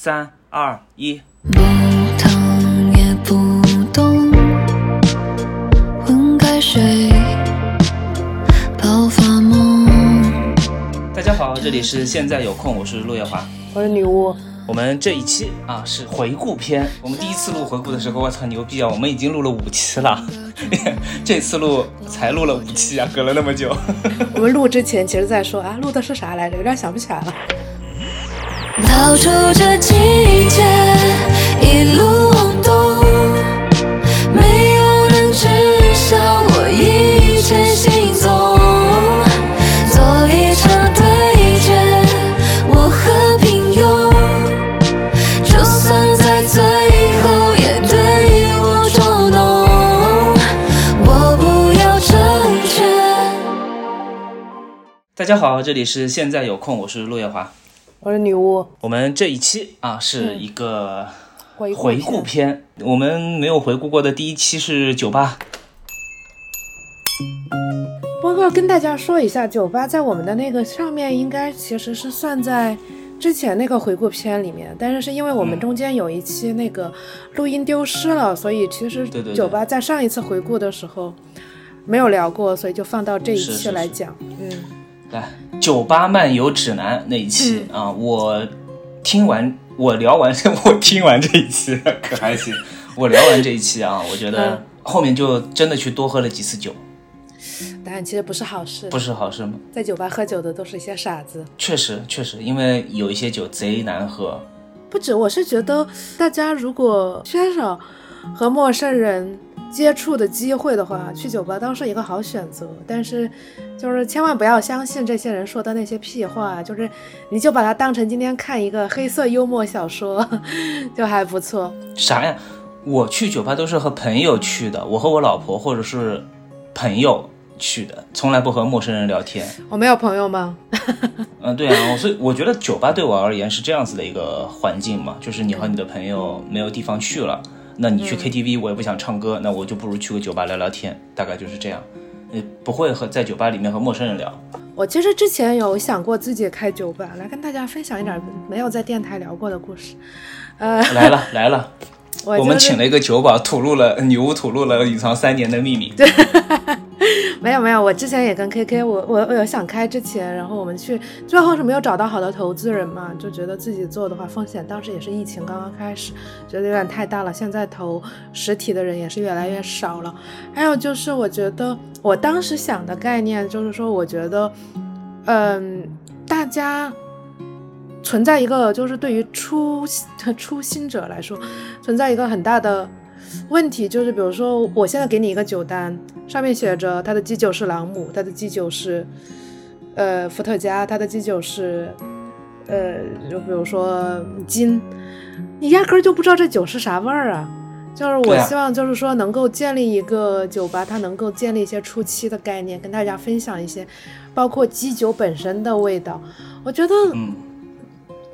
三二一，不疼也不懂，混开水，爆发梦。大家好，这里是现在有空，我是陆月华。我是女巫，我们这一期啊是回顾篇。我们第一次录回顾的时候，我操牛逼啊！我们已经录了五期了，这次录才录了五期啊，隔了那么久。我们录之前其实在说啊，录的是啥来着？有点想不起来了。逃出这季节，一路往东，没有人知晓我一切行踪。做一场对决，我和平庸，就算在最后也对我捉弄，我不要成全。大家好，这里是现在有空，我是陆月华。我是女巫，我们这一期啊是一个回顾篇。我们没有回顾过的第一期是酒吧，不过跟大家说一下，酒吧在我们的那个上面应该其实是算在之前那个回顾片里面，但是是因为我们嗯。中间有一期那个录音丢失了，所以其实酒吧在上一次回顾的时候没有聊过，所以就放到这一期是是是来讲。嗯，来《酒吧漫游指南》那一期、啊，我听完，我聊完，我听完这一期 可还行。我聊完这一期啊，我觉得嗯后面就真的去多喝了几次酒，但其实不是好事，不是好事吗？在酒吧喝酒的都是一些傻子。确实，确实，因为有一些酒贼难喝。不止，我是觉得大家如果缺少和陌生人接触的机会的话，去酒吧倒是一个好选择。但是，就是千万不要相信这些人说的那些屁话，就是你就把它当成今天看一个黑色幽默小说，就还不错。啥呀？我去酒吧都是和朋友去的，我和我老婆或者是朋友去的，从来不和陌生人聊天。我没有朋友吗？嗯，对啊，所以我觉得酒吧对我而言是这样子的一个环境嘛，就是你和你的朋友没有地方去了，那你去 KTV 我也不想唱歌，那我就不如去个酒吧聊聊天，大概就是这样。呃，不会和在酒吧里面和陌生人聊。我其实之前有想过自己开酒吧，来跟大家分享一点没有在电台聊过的故事。呃，来了来了，我就是我们请了一个酒保，吐露了女巫吐露了隐藏三年的秘密。对没有没有，我之前也跟 KK，我我我有想开之前，然后我们去，最后是没有找到好的投资人嘛，就觉得自己做的话风险，当时也是疫情刚刚开始，觉得有点太大了。现在投实体的人也是越来越少了。还有就是，我觉得我当时想的概念就是说，我觉得，嗯，大家存在一个就是对于初初心者来说，存在一个很大的问题，就是比如说我现在给你一个酒单，上面写着它的基酒是朗姆，它的基酒是呃伏特加，它的基酒是呃就比如说金，你压根儿就不知道这酒是啥味儿啊。就是我希望，就是说能够建立一个酒吧，它能够建立一些初期的概念，跟大家分享一些，包括基酒本身的味道。我觉得，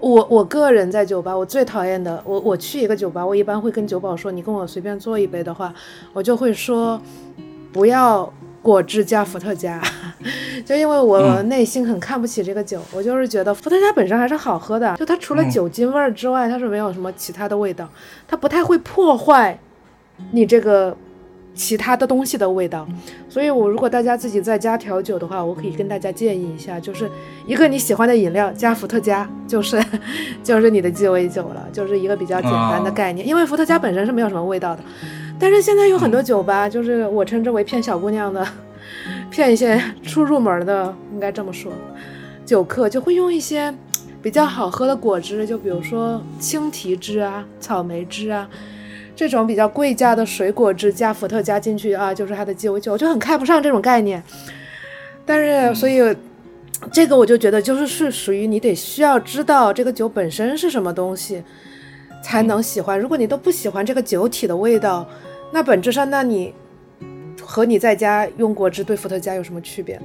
我我个人在酒吧，我最讨厌的，我我去一个酒吧，我一般会跟酒保说，你跟我随便做一杯的话，我就会说不要果汁加伏特加，就因为我嗯内心很看不起这个酒，我就是觉得伏特加本身还是好喝的，就它除了嗯酒精味儿之外，它是没有什么其他的味道，它不太会破坏你这个。其他的东西的味道，所以我如果大家自己在家调酒的话，我可以跟大家建议一下，就是一个你喜欢的饮料加伏特加，就是 就是你的鸡尾酒了，就是一个比较简单的概念。因为伏特加本身是没有什么味道的，但是现在有很多酒吧，就是我称之为骗小姑娘的，骗一些初入门的，应该这么说，酒客就会用一些比较好喝的果汁，就比如说青提汁啊、草莓汁啊。这种比较贵价的水果汁加伏特加进去啊，就是它的鸡尾酒，我就很看不上这种概念。但是，所以这个我就觉得就是是属于你得需要知道这个酒本身是什么东西，才能喜欢。如果你都不喜欢这个酒体的味道，那本质上，那你和你在家用果汁兑伏特加有什么区别？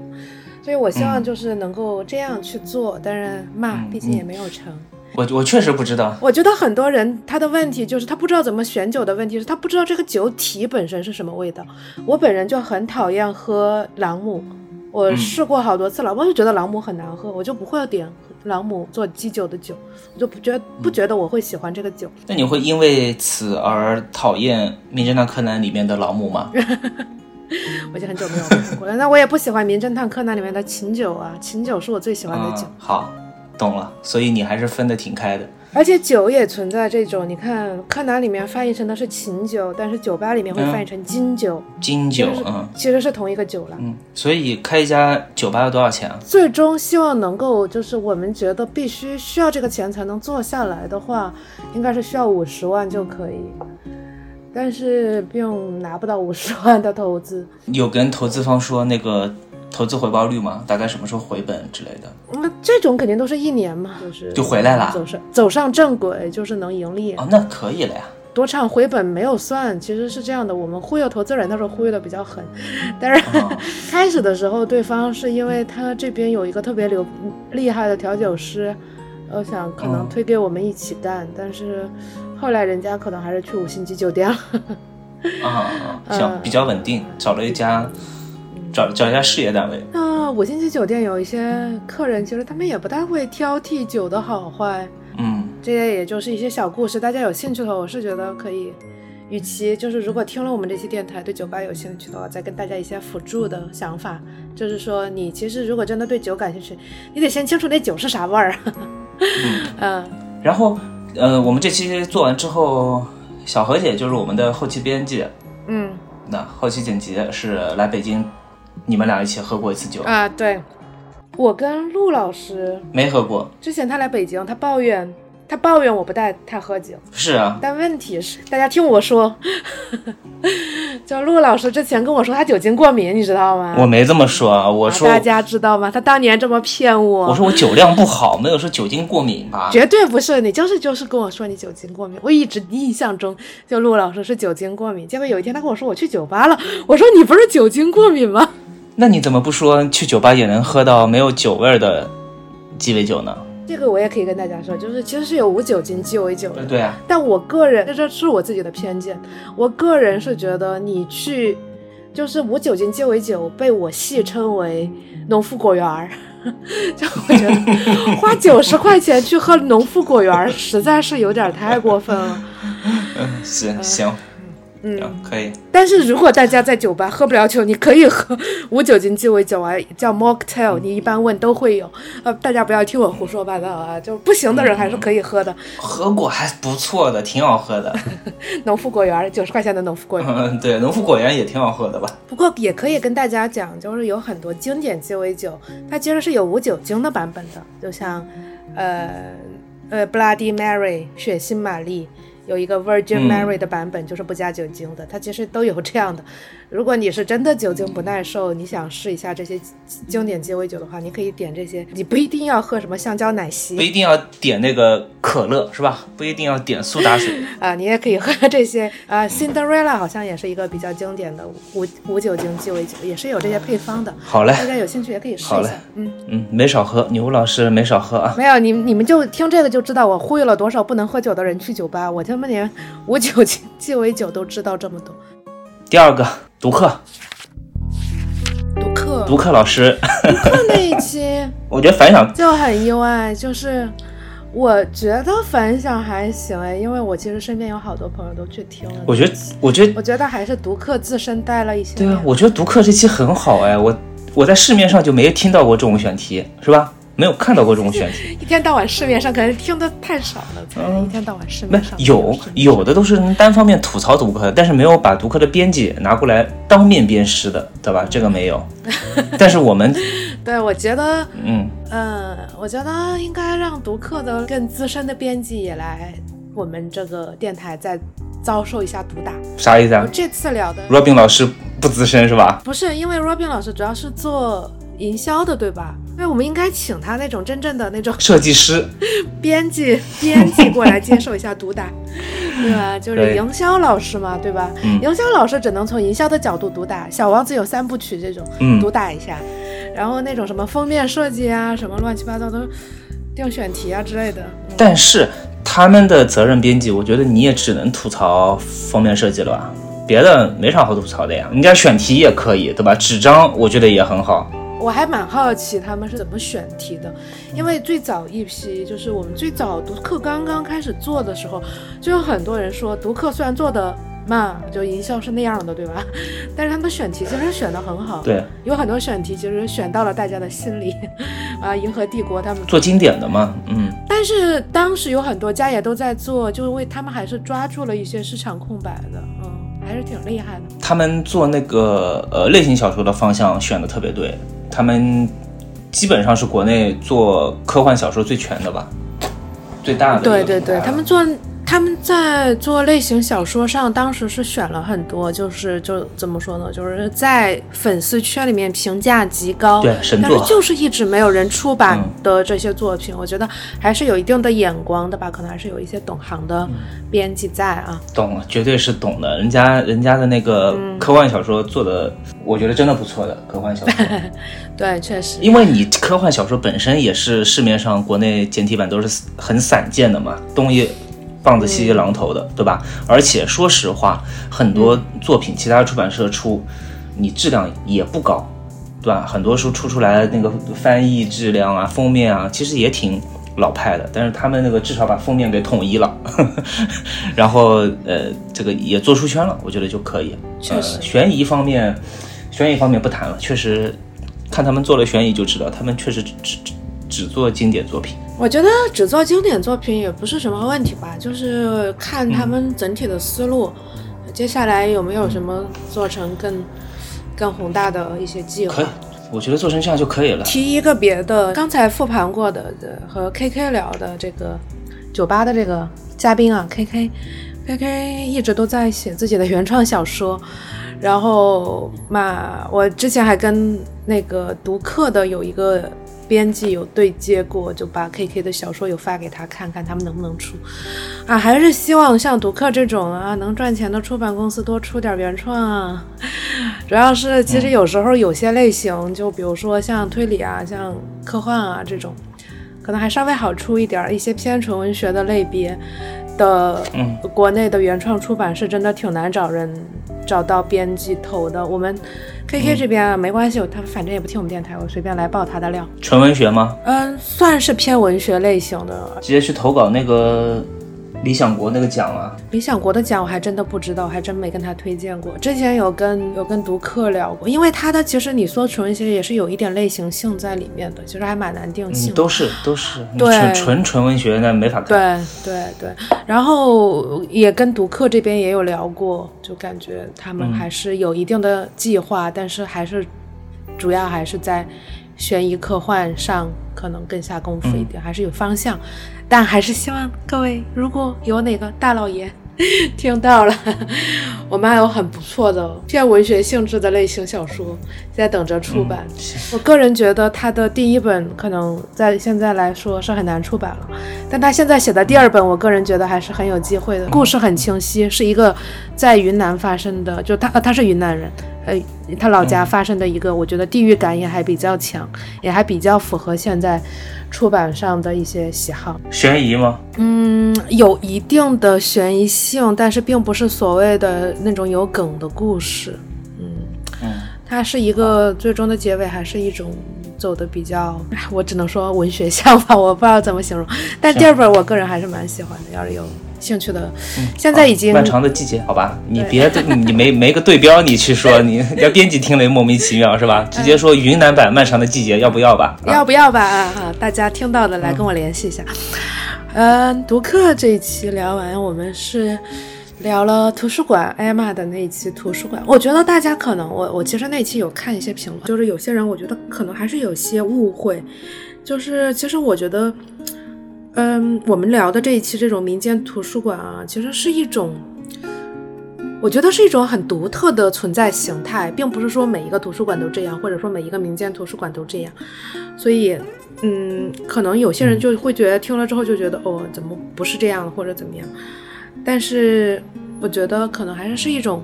所以我希望就是能够这样去做，但是嘛，嗯毕竟也没有成。我我确实不知道。我觉得很多人他的问题就是他不知道怎么选酒的问题是他不知道这个酒体本身是什么味道。我本人就很讨厌喝朗姆，我嗯试过好多次了，我就觉得朗姆很难喝，我就不会点朗姆做基酒的酒，我就不觉得不觉得我会喜欢这个酒。那你会因为此而讨厌《名侦探柯南》里面的朗姆吗？我已经很久没有喝过了。那我也不喜欢《名侦探柯南》里面的琴酒啊，琴酒是我最喜欢的酒。嗯，好，懂了。所以你还是分得挺开的。而且酒也存在这种，你看柯南里面翻译成的是琴酒，但是酒吧里面会翻译成金酒，金酒嗯其实是同一个酒了。嗯，所以开一家酒吧要多少钱啊？最终希望能够，就是我们觉得必须需要这个钱才能做下来的话，应该是需要五十万就可以，但是并拿不到五十万的投资。有跟投资方说那个投资回报率吗？大概什么时候回本之类的？那这种肯定都是一年嘛，就是就回来了走上走上正轨，就是能盈利。哦，那可以了呀。多长回本没有算，其实是这样的，我们忽悠投资人的时候忽悠的比较狠，但是哦 开始的时候对方是因为他这边有一个特别流厉害的调酒师，我想可能嗯推给我们一起干，但是后来人家可能还是去五星级酒店了。啊，行，呃比较稳定，找了一家，找找一下事业单位。那五星级酒店有一些客人，其实他们也不太会挑剔酒的好坏，嗯，这些也就是一些小故事，大家有兴趣的话，我是觉得可以。与其就是如果听了我们这期电台对酒吧有兴趣的话，再跟大家一些辅助的想法，就是说你其实如果真的对酒感兴趣，你得先清楚那酒是啥味儿。嗯，然后呃，我们这期做完之后，小何姐就是我们的后期编辑，嗯那后期剪辑是来北京，你们俩一起喝过一次酒，啊，对，我跟陆老师没喝过？之前他来北京，他抱怨他抱怨我不带他喝酒，是啊，但问题是，大家听我说，就陆老师之前跟我说他酒精过敏，你知道吗？我没这么说啊，我说大家知道吗？他当年这么骗我，我说我酒量不好，没有说酒精过敏吧？绝对不是，你就是就是跟我说你酒精过敏。我一直印象中就陆老师是酒精过敏，结果有一天他跟我说我去酒吧了，我说你不是酒精过敏吗？那你怎么不说去酒吧也能喝到没有酒味儿的鸡尾酒呢？这个我也可以跟大家说，就是其实是有无酒精鸡尾酒的。对啊，但我个人，这这是我自己的偏见，我个人是觉得你去，就是无酒精鸡尾酒被我戏称为农夫果园儿，就我觉得花九十块钱去喝农夫果园儿，实在是有点太过分了。嗯，行行，嗯，可以。但是如果大家在酒吧喝不了酒，你可以喝 无酒精鸡尾酒啊，叫 mocktail，你一般问都会有。呃，大家不要听我胡说八道啊，就不行的人还是可以喝的。喝过还不错的，挺好喝的。农夫果园九十块钱的农夫果园。嗯，对，农夫果园也挺好喝的吧？不过也可以跟大家讲，就是有很多经典鸡尾酒，它其实是有无酒精的版本的，就像，呃呃，Bloody Mary 血腥玛丽有一个 Virgin 嗯 Mary 的版本，就是不加酒精的，它其实都有这样的。如果你是真的酒精不耐受，你想试一下这些经典鸡尾酒的话，你可以点这些，你不一定要喝什么香蕉奶昔不一定要点那个可乐是吧？不一定要点苏打水。啊、你也可以喝这些啊、Cinderella 好像也是一个比较经典的无无酒精鸡尾酒，也是有这些配方的。好嘞，大家有兴趣也可以试好嘞一下。嗯，嗯，没少喝，女巫老师没少喝啊。没有你你们就听这个就知道我忽悠了多少不能喝酒的人去酒吧，我他妈连无酒精鸡尾酒都知道这么多。第二个，读客，读客，读客老师，读客那一期 我觉得反响就很意外，就是我觉得反响还行哎，因为我其实身边有好多朋友都去听了。我觉得，我觉得，我觉得还是读客自身带了一些。对啊，我觉得读客这期很好哎，我我在市面上就没听到过这种选题，是吧？没有看到过这种选题，一天到晚市面上可能听的太少了，才嗯一天到晚市面上有有的都是单方面吐槽读客的，但是没有把读客的编辑拿过来当面鞭尸的，对吧？这个没有。但是我们，对，我觉得嗯，嗯，我觉得应该让读客的更资深的编辑也来我们这个电台再遭受一下毒打。啥意思啊我这次聊的？Robin 老师不资深是吧？不是因为 Robin 老师主要是做营销的，对吧？那我们应该请他那种真正的那种设计师，编辑编辑过来接受一下毒打，对吧？就是营销老师嘛，对吧？嗯营销老师只能从营销的角度毒打，小王子有三部曲这种嗯毒打一下，然后那种什么封面设计啊，什么乱七八糟的定选题啊之类的，嗯但是他们的责任编辑，我觉得你也只能吐槽封面设计了吧？别的没啥好吐槽的呀。人家选题也可以，对吧？纸张我觉得也很好。我还蛮好奇他们是怎么选题的，因为最早一批就是我们最早读客刚刚开始做的时候，就有很多人说读客虽然做的慢，就营销是那样的，对吧？但是他们选题其实选的很好，对，有很多选题其实选到了大家的心里，啊，银河帝国他们 做经典的嘛，嗯，但是当时有很多家也都在做，就是为他们还是抓住了一些市场空白的，嗯，还是挺厉害的。他们做那个呃类型小说的方向选的特别对，他们基本上是国内做科幻小说最全的吧，最大的对对对，他们做他们在做类型小说上，当时是选了很多，就是就怎么说呢，就是在粉丝圈里面评价极高，对神作但是就是一直没有人出版嗯的这些作品，我觉得还是有一定的眼光的吧，可能还是有一些懂行的嗯编辑在啊。懂了，绝对是懂的。人家人家的那个嗯科幻小说做的，我觉得真的不错的科幻小说。对，确实，因为你科幻小说本身也是市面上国内简体版都是很散见的嘛，东一棒子西一榔头的，对吧？而且说实话，很多作品其他出版社出，你质量也不高，对吧？很多书出出来的那个翻译质量啊、封面啊，其实也挺老派的，但是他们那个至少把封面给统一了，然后呃，这个也做出圈了，我觉得就可以。确实呃、悬疑方面，悬疑方面不谈了，确实看他们做了悬疑就知道，他们确实只只只做经典作品。我觉得只做经典作品也不是什么问题吧，就是看他们整体的思路，接下来有没有什么做成更更宏大的一些计划可以划。，我觉得做成这样就可以了。提一个别的，刚才复盘过的呃和 KK 聊的这个酒吧的这个嘉宾啊，KK。KK 一直都在写自己的原创小说，然后嘛，我之前还跟那个读客的有一个编辑有对接过，就把 KK 的小说有发给他看看，他们能不能出。啊，还是希望像读客这种啊能赚钱的出版公司多出点原创啊。主要是其实有时候有些类型，就比如说像推理啊、像科幻啊这种，可能还稍微好出一点。一些偏纯文学的类别的，嗯，国内的原创出版是真的挺难找人找到编辑投的。我们 KK 这边啊，没关系，他反正也不听我们电台，我随便来爆他的料。纯文学吗？嗯，算是偏文学类型的。直接去投稿那个理想国那个奖啊。理想国的奖我还真的不知道，我还真没跟他推荐过。之前有跟有跟读客聊过，因为他的其实你说纯文学也是有一点类型性在里面的，其实还蛮难定性。都是都是，对纯纯纯文学那没法看。对对对，然后也跟读客这边也有聊过，就感觉他们嗯还是有一定的计划，但是还是主要还是在悬疑科幻上可能更下功夫一点，还是有方向。但还是希望各位如果有哪个大老爷 听到了，我们还有很不错的偏文学性质的类型小说在等着出版。我个人觉得他的第一本可能在现在来说是很难出版了，但他现在写的第二本，我个人觉得还是很有机会的。故事很清晰，是一个在云南发生的，就他呃他是云南人，呃，他老家发生的一个，我觉得地域感也还比较强，也还比较符合现在出版上的一些喜好。悬疑吗？嗯，有一定的悬疑性，但是并不是所谓的那种有梗的故事。嗯，嗯，它是一个最终的结尾，还是一种走的比较，哎我只能说文学向吧，我不知道怎么形容。但第二本我个人还是蛮喜欢的，要是有兴趣的，现在已经漫长的季节，好吧，你对别你没没个对标，你去说 你要编辑听了也莫名其妙是吧？直接说云南版漫长的季节要不要吧？啊要不要吧？啊，哈大家听到的来跟我联系一下。嗯，读客这一期聊完，我们是聊了图书馆艾玛的那一期图书馆。我觉得大家可能，我我其实那期有看一些评论，就是有些人我觉得可能还是有些误会，就是其实我觉得，嗯，我们聊的这一期这种民间图书馆啊，其实是一种。我觉得是一种很独特的存在形态，并不是说每一个图书馆都这样，或者说每一个民间图书馆都这样。所以，嗯，可能有些人就会觉得听了之后就觉得，哦，怎么不是这样，或者怎么样。但是，我觉得可能还是是一种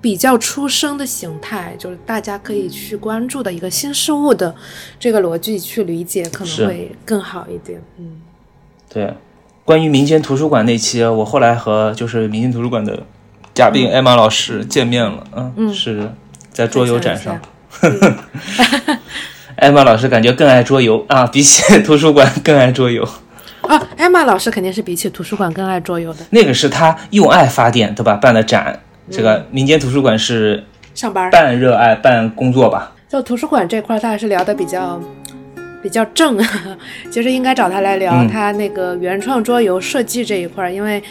比较出生的形态，就是大家可以去关注的一个新事物的这个逻辑去理解，可能会更好一点。嗯，对，关于民间图书馆那期，我后来和就是民间图书馆的嘉宾艾玛老师见面了，嗯，嗯是在桌游展上艾玛 老师感觉更爱桌游啊，比起 图书馆更爱桌游。啊，艾玛老师肯定是比起图书馆更爱桌游的。那个是他用爱发电，对吧？办的展，这个民间图书馆是上班半热爱半工作吧？就图书馆这块儿，他还是聊的比较比较正。其实应该找他来聊嗯他那个原创桌游设计这一块儿，因为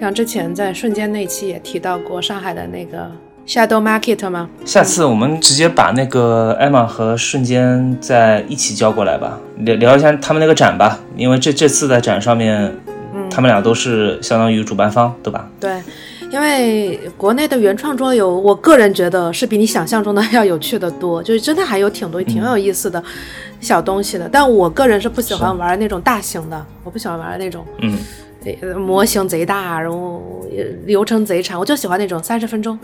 像之前在瞬间那期也提到过上海的那个 Shadow Market 吗，下次我们直接把那个艾玛和瞬间在一起叫过来吧，聊聊一下他们那个展吧，因为这这次在展上面，他们俩都是相当于主办方，对吧？对。因为国内的原创桌游，我个人觉得是比你想象中的要有趣的多，就是真的还有挺多挺有意思的小东西的。但我个人是不喜欢玩那种大型的，我不喜欢玩那种嗯，呃模型贼大，然后呃流程贼长，我就喜欢那种三十分钟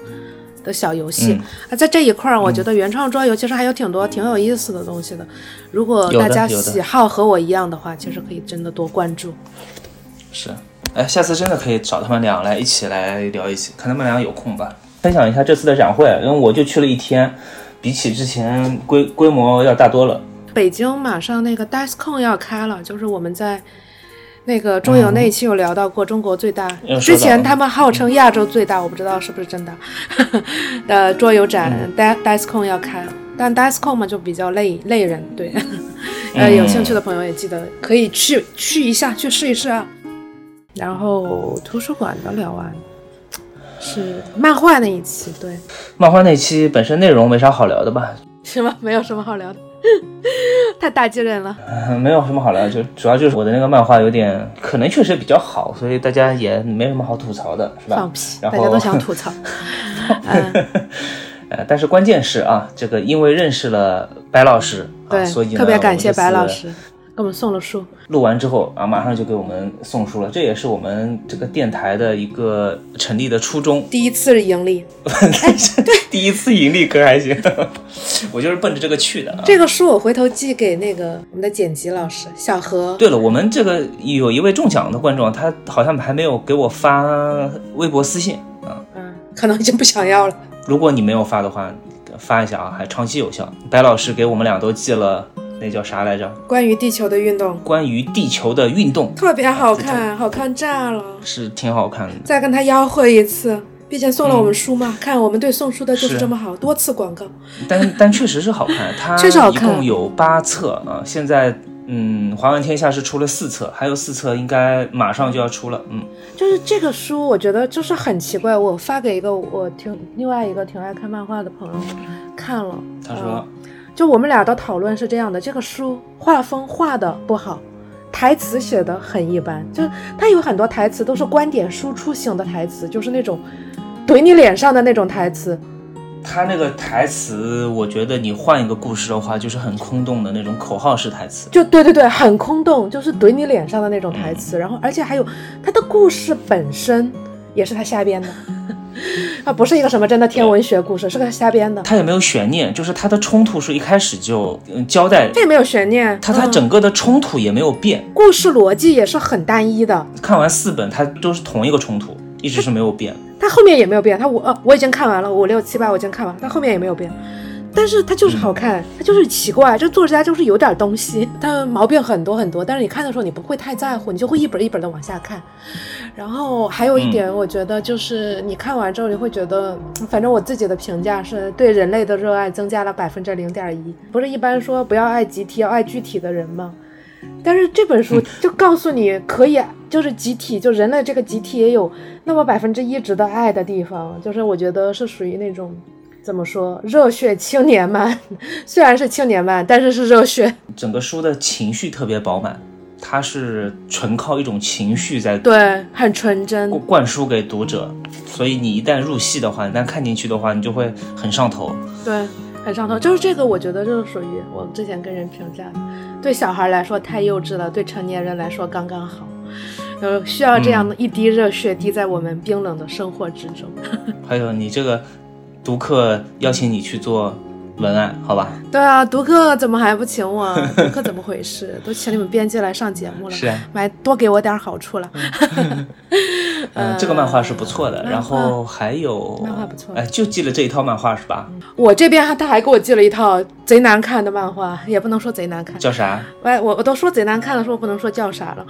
的小游戏。嗯啊，在这一块儿，我觉得原创桌游其实还有挺多挺有意思的东西的。如果大家喜好和我一样的话，其实可以真的多关注。是。哎，下次真的可以找他们俩来一起来聊一起，看他们俩有空吧，分享一下这次的展会，因为我就去了一天，比起之前规规模要大多了。北京马上那个 DiceCon 要开了，就是我们在那个桌游那一期有聊到过，中国最大，之前他们号称亚洲最大，我不知道是不是真的。的桌游展、Di DiceCon 要开了，但 DiceCon 嘛就比较累累人，对。呃，有兴趣的朋友也记得可以去去一下，去试一试啊。然后图书馆的聊完，是漫画那一期，对，漫画那期本身内容没啥好聊的吧，是吗？没有什么好聊的，太打击人了。嗯 没有什么好聊，就主要就是我的那个漫画有点，可能确实比较好，所以大家也没什么好吐槽的，是吧？放屁，大家都想吐槽。嗯，呃，但是关键是啊，这个因为认识了白老师，啊、对所以，特别感谢白老师给我们送了书。录完之后啊，马上就给我们送书了，这也是我们这个电台的一个成立的初衷。第一次盈利，第一次盈利可还行，我就是奔着这个去的啊。这个书我回头寄给那个我们的剪辑老师小何。对了，我们这个有一位中奖的观众，他好像还没有给我发微博私信啊。嗯，可能已经不想要了。如果你没有发的话，发一下啊，还长期有效。白老师给我们俩都寄了那叫啥来着？关于地球的运动关于地球的运动，特别好看，好看炸了。是挺好看的。再跟他吆喝一次，毕竟送了我们书嘛。看我们对送书的就是是这么好，多次广告。但但确实是好看，它一确实好看共有八册啊。现在嗯，华文天下是出了四册，还有四册应该马上就要出了。嗯，就是这个书，我觉得就是很奇怪。我发给一个我挺另外一个挺爱看漫画的朋友看了，他说嗯就我们俩的讨论是这样的：这个书画风画的不好，台词写的很一般，就是它有很多台词都是观点输出型的台词，就是那种怼你脸上的那种台词。他那个台词，我觉得你换一个故事的话，就是很空洞的那种口号式台词。就对对对，很空洞，就是怼你脸上的那种台词。然后，而且还有他的故事本身也是他瞎编的，啊，不是一个什么真的天文学故事，是个瞎编的。它也没有悬念，就是它的冲突是一开始就嗯交代，这也没有悬念，他他嗯整个的冲突也没有变。故事逻辑也是很单一的，看完四本，它都是同一个冲突，一直是没有变。它后面也没有变。它我呃我已经看完了，五六七八我已经看完了，它后面也没有变。但是它就是好看，它就是奇怪，这作家就是有点东西，它毛病很多很多，但是你看的时候你不会太在乎，你就会一本一本的往下看。然后还有一点，我觉得就是你看完之后你会觉得，反正我自己的评价是对人类的热爱增加了百分之零点一。不是一般说不要爱集体，要爱具体的人吗？但是这本书就告诉你可以，就是集体，就人类这个集体也有那么百分之一值得爱的地方，就是我觉得是属于那种怎么说热血青年漫，虽然是青年漫，但是是热血。整个书的情绪特别饱满，它是纯靠一种情绪在对，很纯真。灌灌输给读者，所以你一旦入戏的话，一旦看进去的话，你就会很上头。对，很上头。就是这个，我觉得就是属于我之前跟人评价的，对小孩来说太幼稚了，对成年人来说刚刚好。呃，需要这样的一滴热血滴在我们冰冷的生活之中。还有你这个读客邀请你去做文案，好吧？对啊，读客怎么还不请我？读客怎么回事？都请你们编辑来上节目了，是啊还多给我点好处了。嗯，这个漫画是不错的。然后还有漫画不错哎，就寄了这一套漫画是吧？我这边他还给我寄了一套贼难看的漫画，也不能说贼难看，叫啥？喂我我都说贼难看了，说不能说叫啥了，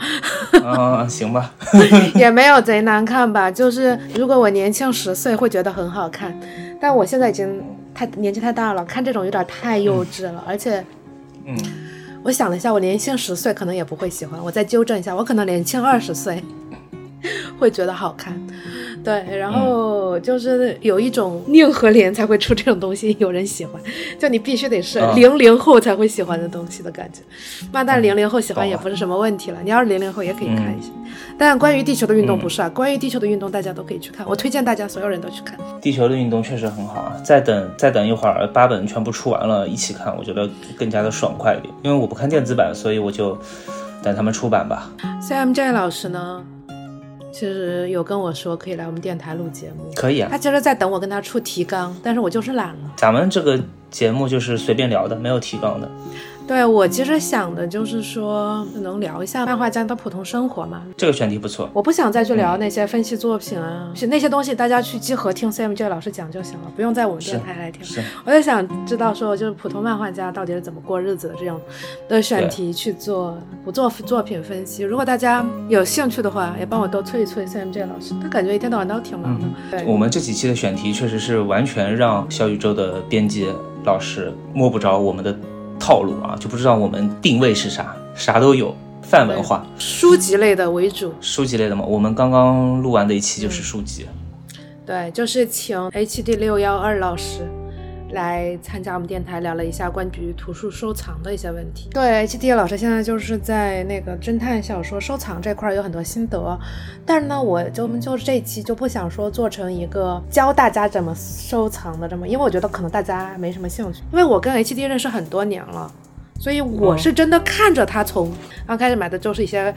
嗯，行吧。也没有贼难看吧。就是如果我年轻十岁会觉得很好看，但我现在已经太年纪太大了，看这种有点太幼稚了，而且嗯，我想了一下，我年轻十岁可能也不会喜欢，我再纠正一下，我可能年轻二十岁 会觉得好看。对，然后就是有一种宁和莲才会出这种东西，有人喜欢，就你必须得是啊零零后才会喜欢的东西的感觉。那但零零后喜欢也不是什么问题了，你要是零零后也可以看一下。但关于地球的运动不是啊，关于地球的运动大家都可以去看，我推荐大家所有人都去看。地球的运动确实很好啊。再等再等一会儿，八本全部出完了，一起看，我觉得更加的爽快一点。因为我不看电子版，所以我就等他们出版吧。CMJ 老师呢，其实有跟我说可以来我们电台录节目，可以啊他，其实在等我跟他出提纲，但是我就是懒了。咱们这个节目就是随便聊的，没有提纲的。对我其实想的就是说，能聊一下漫画家的普通生活嘛。这个选题不错。我不想再去聊那些分析作品啊，是那些东西大家去集合听 CMJ 老师讲就行了，不用在我们电台来听。是，我就想知道说，就是普通漫画家到底是怎么过日子的这种的选题去做，不做作品分析。如果大家有兴趣的话，也帮我多催一催 CMJ 老师，他感觉一天到晚都挺忙的。对，我们这几期的选题确实是完全让小宇宙的编辑老师摸不着我们的套路啊，就不知道我们定位是啥，啥都有，泛文化、书籍类的为主。书籍类的嘛。我们刚刚录完的一期就是书籍。对，就是请 HD 六幺二老师来参加我们电台，聊了一下关于图书收藏的一些问题。对，HD 老师现在就是在那个侦探小说收藏这块儿有很多心得，但是呢，我就我们就是这一期就不想说做成一个教大家怎么收藏的这么，因为我觉得可能大家没什么兴趣，因为我跟 HD 认识很多年了。所以我是真的看着他从刚开始买的就是一些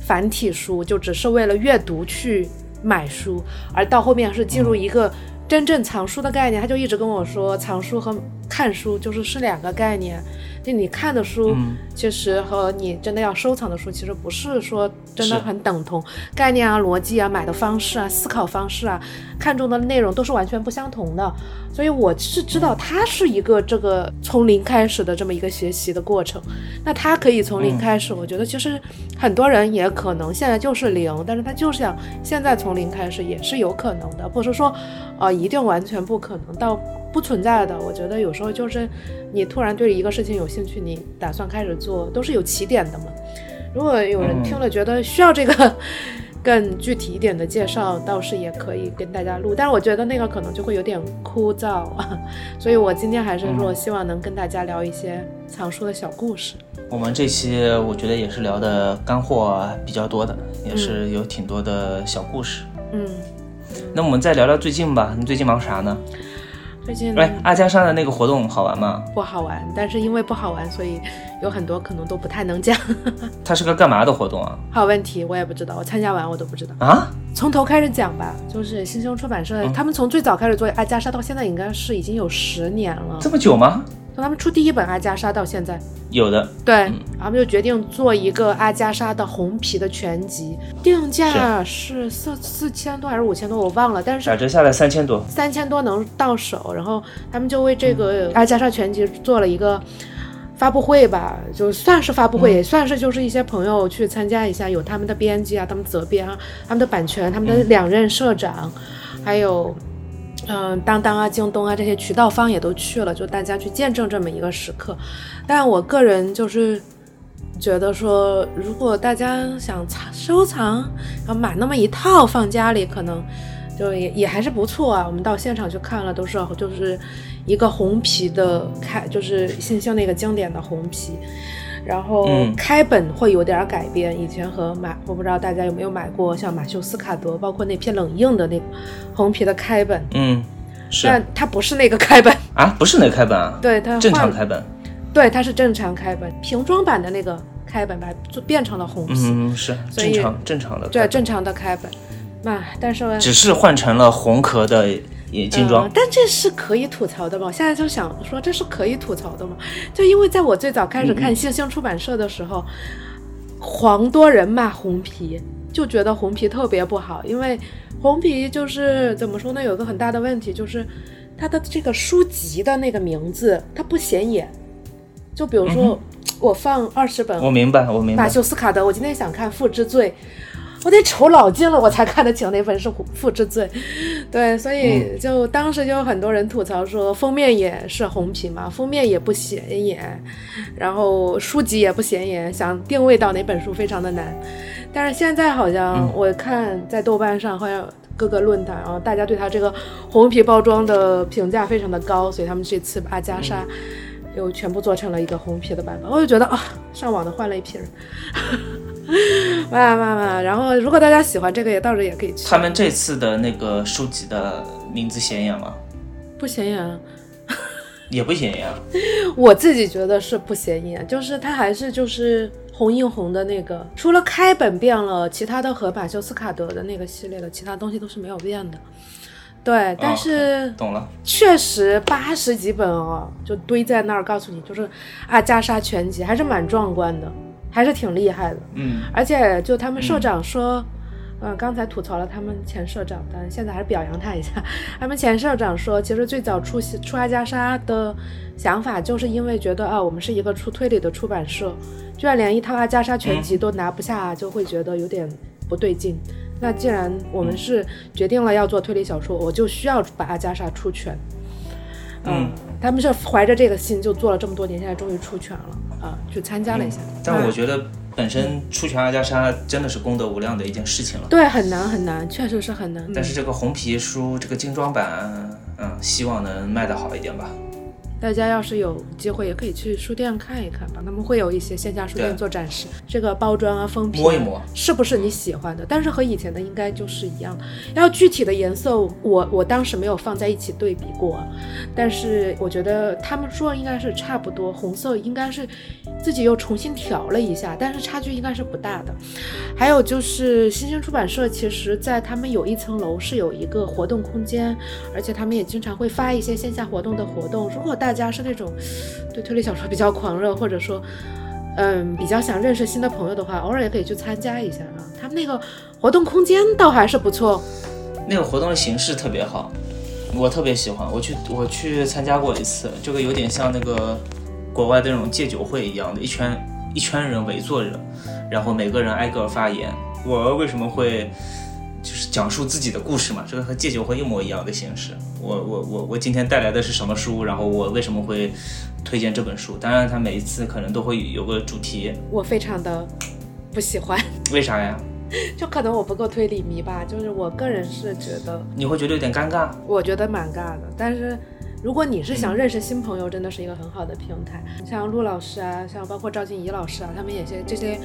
繁体书，就只是为了阅读去买书，而到后面是进入一个真正藏书的概念。他就一直跟我说，藏书和看书就是是两个概念。就你看的书，其实和你真的要收藏的书，其实不是说真的很等同，概念啊、逻辑啊、买的方式啊、思考方式啊、看中的内容都是完全不相同的。所以我是知道它是一个这个从零开始的这么一个学习的过程。那他可以从零开始，我觉得其实很多人也可能现在就是零，但是他就是想现在从零开始也是有可能的，不是说呃一定完全不可能。到不存在的。我觉得有时候就是你突然对一个事情有兴趣，你打算开始做，都是有起点的嘛。如果有人听了觉得需要这个 更具体一点的介绍，倒是也可以跟大家录，但是我觉得那个可能就会有点枯燥，所以我今天还是说希望能跟大家聊一些藏书的小故事。我们这期我觉得也是聊的干货比较多的，也是有挺多的小故事。嗯，那我们再聊聊最近吧，你最近忙啥呢？最近哎，阿加莎的那个活动好玩吗？不好玩，但是因为不好玩，所以有很多可能都不太能讲。它是个干嘛的活动啊？好问题，我也不知道，我参加完我都不知道。啊？从头开始讲吧，就是新星出版社，他们从最早开始做阿加莎到现在，应该是已经有十年了。这么久吗？从他们出第一本阿加莎到现在，有的，对，然后他们就决定做一个阿加莎的红皮的全集，定价是。四四千多还是五千多，我忘了，但是打折下来三千多。三千多能到手，然后他们就为这个阿加莎全集做了一个发布会吧，就算是发布会，也算是就是一些朋友去参加一下，有他们的编辑啊，他们责编啊，他们的版权，他们的两任社长，还有。嗯，当当啊、京东啊这些渠道方也都去了，就大家去见证这么一个时刻。但我个人就是觉得说，如果大家想藏收藏，然后买那么一套放家里，可能就也也还是不错啊。我们到现场去看了，都是就是一个红皮的开，就是新秀那个经典的红皮。然后嗯。开本会有点改变，以前和马我不知道大家有没有买过像马修斯卡德，包括那批冷硬的那个红皮的开本，嗯，是。但它不是那个开本，啊，不是那个开本啊，对它正常开本。对，它是正常开本，瓶装版的那个开本把它做变成了红皮，嗯，是正常正常的，对正常的开本。那但是只是换成了红壳的也精装嗯。但这是可以吐槽的吗？我现在就想说，这是可以吐槽的吗？就因为在我最早开始看星星出版社的时候，黄多人骂红皮，就觉得红皮特别不好，因为红皮就是怎么说呢，有个很大的问题就是它的这个书籍的那个名字它不显眼。就比如说，我放二十本我明白，我明白马。修斯卡德，我今天想看《父之罪》，我得瞅老近了，我才看得清那本是《父之罪》。对，所以就当时就有很多人吐槽说，封面也是红皮嘛，封面也不显眼，然后书籍也不显眼，想定位到哪本书非常的难。但是现在好像我看在豆瓣上好像。各个论坛啊，大家对它这个红皮包装的评价非常的高，所以他们这次把阿加莎又全部做成了一个红皮的版本，我就觉得啊，上网的换了一批人，哇哇哇！然后如果大家喜欢这个，也到时候也可以去。他们这次的那个书籍的名字显眼吗？不显眼啊，也不显眼啊。我自己觉得是不显眼，就是它还是就是红印红的那个，除了开本变了，其他的和马修斯卡德的那个系列的其他东西都是没有变的。对，但是懂了。确实八十几本哦，就堆在那儿，告诉你就是阿加莎全集，还是蛮壮观的，还是挺厉害的。嗯，而且就他们社长说，嗯、刚才吐槽了他们前社长，但现在还是表扬他一下。他们前社长说，其实最早出戏出阿加莎的想法，就是因为觉得啊，我们是一个出推理的出版社，居然连一套阿加莎全集都拿不下，就会觉得有点不对劲。那既然我们是决定了要做推理小说，我就需要把阿加莎出全。嗯，他们是怀着这个心就做了这么多年，现在终于出全了啊，去参加了一下。但我觉得本身出全阿加莎真的是功德无量的一件事情了。对很难很难，确实是很难。但是这个红皮书这个精装版，嗯，希望能卖得好一点吧。大家要是有机会，也可以去书店看一看吧，他们会有一些线下书店做展示。这个包装啊、封皮啊摸一摸是不是你喜欢的？但是和以前的应该就是一样。要具体的颜色，我我当时没有放在一起对比过，但是我觉得他们说应该是差不多，红色应该是自己又重新调了一下，但是差距应该是不大的。还有就是新星出版社，其实在他们有一层楼是有一个活动空间，而且他们也经常会发一些线下活动的活动。如果大大家是那种对推理小说比较狂热，或者说嗯比较想认识新的朋友的话，偶尔也可以去参加一下啊。他们那个活动空间倒还是不错。那个活动的形式特别好，我特别喜欢。我去我去参加过一次，这个有点像那个国外的那种戒酒会一样的，一圈一圈人围坐着，然后每个人挨个发言。我为什么会就是讲述自己的故事嘛？这个和戒酒会一模一样的形式。我我我我今天带来的是什么书？然后我为什么会推荐这本书？当然，它每一次可能都会有个主题。我非常的不喜欢，为啥呀？就可能我不够推理迷吧，就是我个人是觉得，你会觉得有点尴尬？我觉得蛮尬的。但是如果你是想认识新朋友，真的是一个很好的平台。像陆老师啊，像包括赵静怡老师啊，他们也些这些，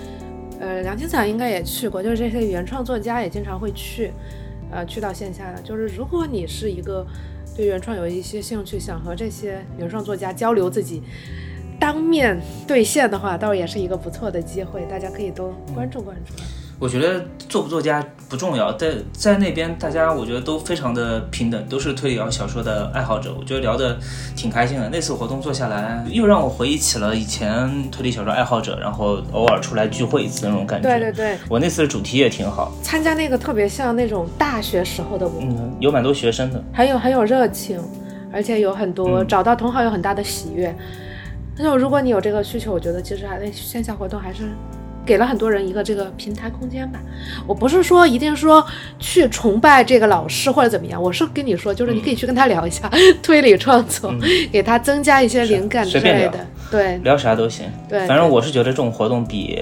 呃，梁清彩应该也去过，就是这些原创作家也经常会去，呃，去到线下的。就是如果你是一个对原创有一些兴趣，想和这些原创作家交流自己。当面对线的话，倒也是一个不错的机会，大家可以多关注关注。我觉得做不作家不重要，在在那边大家我觉得都非常的平等，都是推理小说的爱好者，我觉得聊得挺开心的。那次活动做下来，又让我回忆起了以前推理小说爱好者，然后偶尔出来聚会一次那种感觉。对对对，我那次的主题也挺好，参加那个特别像那种大学时候的我，嗯，有蛮多学生的。还有很有热情，而且有很多、嗯找到同好有很大的喜悦。那就如果你有这个需求，我觉得其实还那线下活动还是给了很多人一个这个平台空间吧。我不是说一定说去崇拜这个老师或者怎么样，我是跟你说，就是你可以去跟他聊一下、推理创作，给他增加一些灵感之类的。对聊啥都行，对，反正我是觉得这种活动比，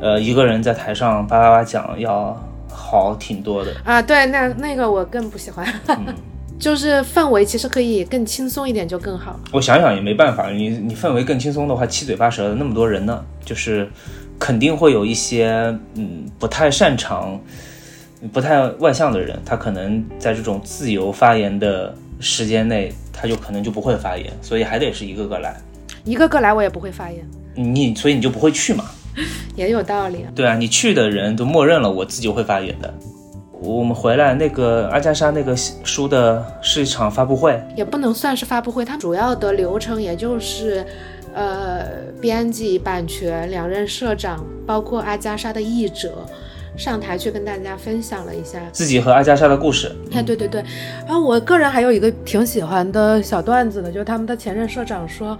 呃，一个人在台上叭叭叭讲要好挺多的。啊，对，那那个我更不喜欢，嗯 就是氛围其实可以更轻松一点就更好。我想想也没办法，你你氛围更轻松的话，七嘴八舌的那么多人呢，就是肯定会有一些嗯不太擅长、不太外向的人，他可能在这种自由发言的时间内，他就可能就不会发言，所以还得是一个个来。一个个来我也不会发言，你所以你就不会去嘛？也有道理。对啊，你去的人都默认了我自己会发言的。我们回来那个阿加莎那个书的是一场发布会，也不能算是发布会，它主要的流程也就是，呃，编辑、版权、两任社长，包括阿加莎的译者，上台去跟大家分享了一下。自己和阿加莎的故事。哎，对对对，然后我个人还有一个挺喜欢的小段子的，就是他们的前任社长说，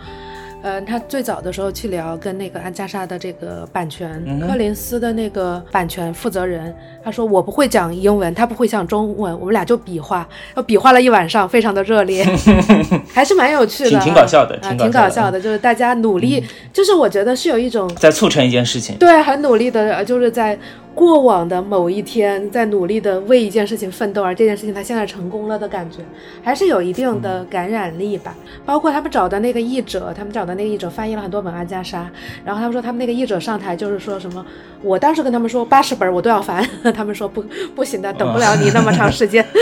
呃，他最早的时候去聊跟那个安加莎的这个版权，柯林斯的那个版权负责人，他说我不会讲英文，他不会讲中文，我们俩就比划，比划了一晚上，非常的热烈，还是蛮有趣的，挺挺搞笑的啊，挺挺搞笑的就是大家努力，就是我觉得是有一种在促成一件事情。对，很努力的，呃就是在过往的某一天，在努力的为一件事情奋斗，而这件事情他现在成功了的感觉，还是有一定的感染力吧。包括他们找的那个译者，他们找的那个译者翻译了很多本阿加莎，然后他们说他们那个译者上台就是说什么，我当时跟他们说八十本我都要翻，他们说不不行的，等不了你那么长时间。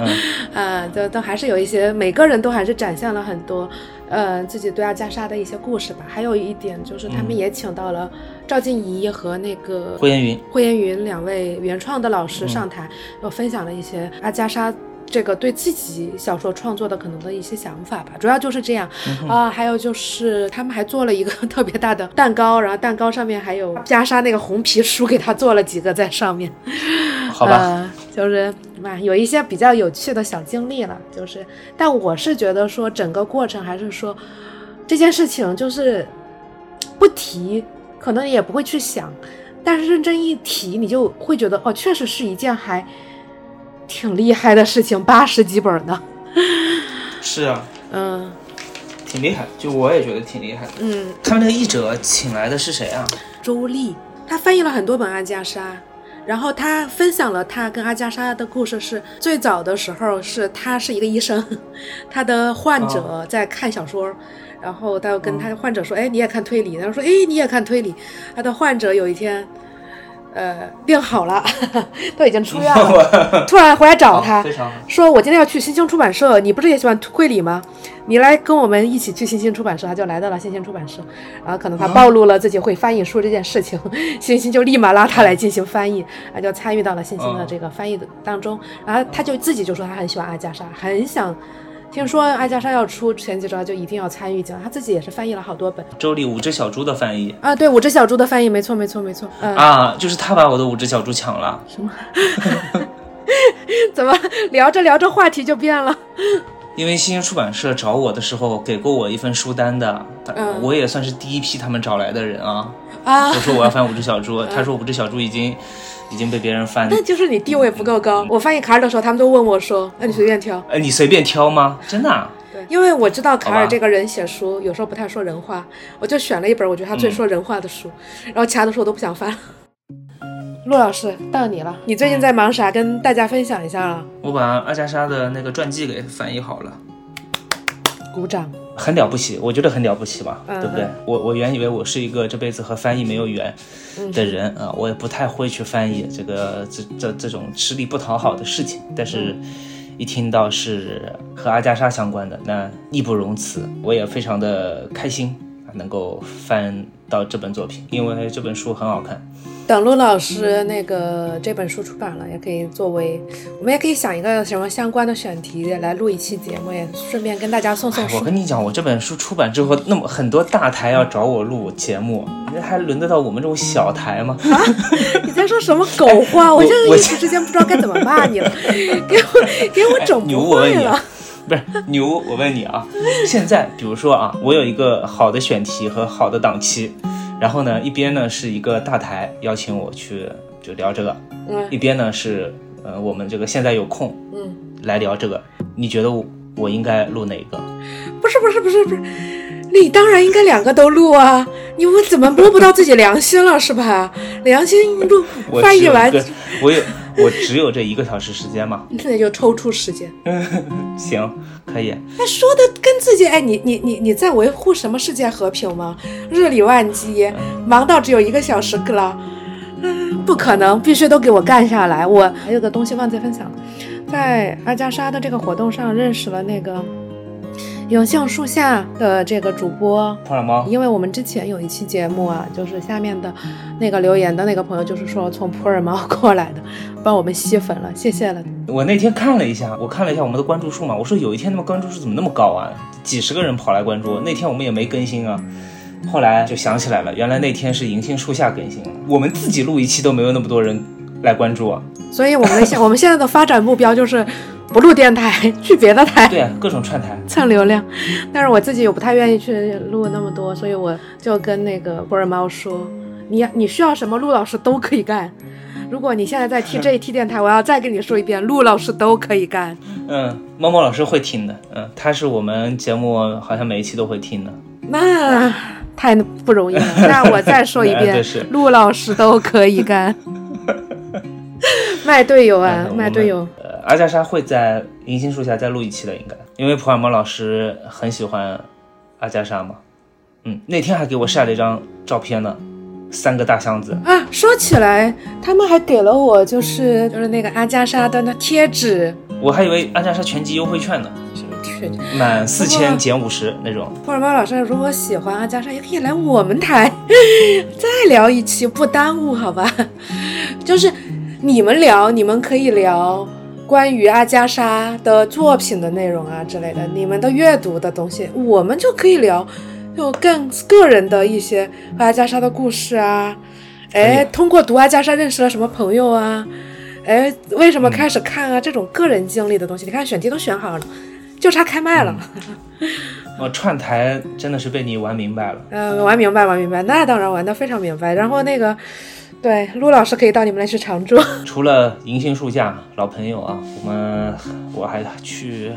呃，都都还是有一些，每个人都还是展现了很多，呃，自己对阿加莎的一些故事吧。还有一点就是，他们也请到了赵静怡和那个霍延云霍延云两位原创的老师上台，又分享了一些阿加莎。这个对自己小说创作的可能的一些想法吧，主要就是这样。啊、还有就是他们还做了一个特别大的蛋糕，然后蛋糕上面还有加莎那个红皮书，给他做了几个在上面。好吧，呃，就是嘛，有一些比较有趣的小经历了，就是，但我是觉得说整个过程还是说这件事情就是不提，可能也不会去想，但是认真一提，你就会觉得哦，确实是一件还挺厉害的事情，八十几本呢，是啊，嗯挺厉害，就我也觉得挺厉害的。嗯，他们那个译者请来的是谁啊？周丽，他翻译了很多本阿加莎，然后他分享了他跟阿加莎的故事是，最早的时候是他是一个医生，他的患者在看小说。然后他又跟他的患者说：“哎，你也看推理？”然后说：“哎，你也看推理。”他的患者有一天，呃，病好了，都已经出院了，突然回来找他。说：“我今天要去新兴出版社，你不是也喜欢推理吗？你来跟我们一起去新兴出版社。”他就来到了新兴出版社，然后可能他暴露了自己会翻译书这件事情，新兴就立马拉他来进行翻译，啊，就参与到了新兴的这个翻译的当中。然后他就自己就说他很喜欢阿加莎，很想。听说艾加莎要出前几周，他就一定要参与进来。他自己也是翻译了好多本周丽五只小猪的翻译啊，对，五只小猪的翻译，没错，没错，没错。嗯，啊，就是他把我的五只小猪抢了。什么 怎么聊着聊着话题就变了？因为新兴出版社找我的时候给过我一份书单的，嗯我也算是第一批他们找来的人啊。啊我，说我要翻五只小猪，他说五只小猪已经已经被别人翻，那就是你地位不够高。我翻译卡尔的时候，他们都问我说：“那你随便挑。呃，你随便挑吗？真的啊？”对，因为我知道卡尔这个人写书有时候不太说人话，我就选了一本我觉得他最说人话的书，然后其他的书我都不想翻了。陆老师，到你了，你最近在忙啥？跟大家分享一下啊！我把阿加莎的那个传记给翻译好了。鼓掌。很了不起，我觉得很了不起吧，嗯对不对？我我原以为我是一个这辈子和翻译没有缘嗯的人啊，我也不太会去翻译这个这这这种吃力不讨好的事情，但是。一听到是和阿加莎相关的，那义不容辞，我也非常的开心啊，能够翻到这本作品，因为这本书很好看。等陆老师那个这本书出版了，也可以作为我们也可以想一个什么相关的选题来录一期节目，也顺便跟大家送送。我跟你讲，我这本书出版之后，那么很多大台要找我录节目，那还轮得到我们这种小台吗？啊你在说什么狗话？我我现在一时之间不知道该怎么骂你了，给我给我整牛，不会了。，不是牛，我问你啊，现在比如说啊，我有一个好的选题和好的档期，然后呢，一边呢是一个大台邀请我去就聊这个，嗯一边呢是呃我们这个现在有空嗯，来聊这个，你觉得我我应该录哪个？不是不是不是不是，你当然应该两个都录啊！你们怎么摸不到自己良心了是吧？良心录我翻译完，我有我只有这一个小时时间嘛，那就抽出时间。行，可以。那说的跟自己，哎，你你你你在维护什么世界和平吗？日理万机，忙到只有一个小时了，嗯，不可能，必须都给我干下来。我还有个东西忘记分享了，在阿加莎的这个活动上认识了那个永杏树下的这个主播，碰了猫，因为我们之前有一期节目啊，就是下面的那个留言的那个朋友，就是说从普洱猫过来的，帮我们吸粉了，谢谢了。我那天看了一下，我看了一下我们的关注数嘛，我说有一天他们关注数怎么那么高啊？几十个人跑来关注，那天我们也没更新啊，后来就想起来了，原来那天是银杏树下更新了，我们自己录一期都没有那么多人来关注啊。所以我们的现 我们现在的发展目标就是不录电台，去别的台对啊，各种串台。蹭流量。但是我自己又不太愿意去录那么多，所以我就跟那个波尔猫说，你你需要什么，陆老师都可以干。如果你现在在听这一期电台，我要再跟你说一遍，陆老师都可以干。嗯，猫猫老师会听的，嗯，他是我们节目好像每一期都会听的。那太不容易了。那我再说一遍，陆老师都可以干。卖队友啊，嗯卖队友。呃，阿加莎会在银杏树下再录一期的，应该，因为普尔摩老师很喜欢阿加莎嘛。嗯，那天还给我晒了一张照片呢，三个大箱子。啊，说起来，他们还给了我就是就是那个阿加莎的那贴纸，我还以为阿加莎全集优惠券呢。满四千减五十那种。普尔猫老师如果喜欢阿加莎，也可以来我们台再聊一期，不耽误，好吧？就是你们聊，你们可以聊关于阿加莎的作品的内容啊之类的，你们的阅读的东西，我们就可以聊，就更个人的一些和阿加莎的故事啊。哎，通过读阿加莎认识了什么朋友啊？哎，为什么开始看啊？这种个人经历的东西，你看选题都选好了，就差开麦了。我串台真的是被你玩明白了。嗯，玩明白，玩明白，那当然玩的非常明白。然后那个，对，陆老师可以到你们那去常住。除了银杏树下老朋友啊，我们我还去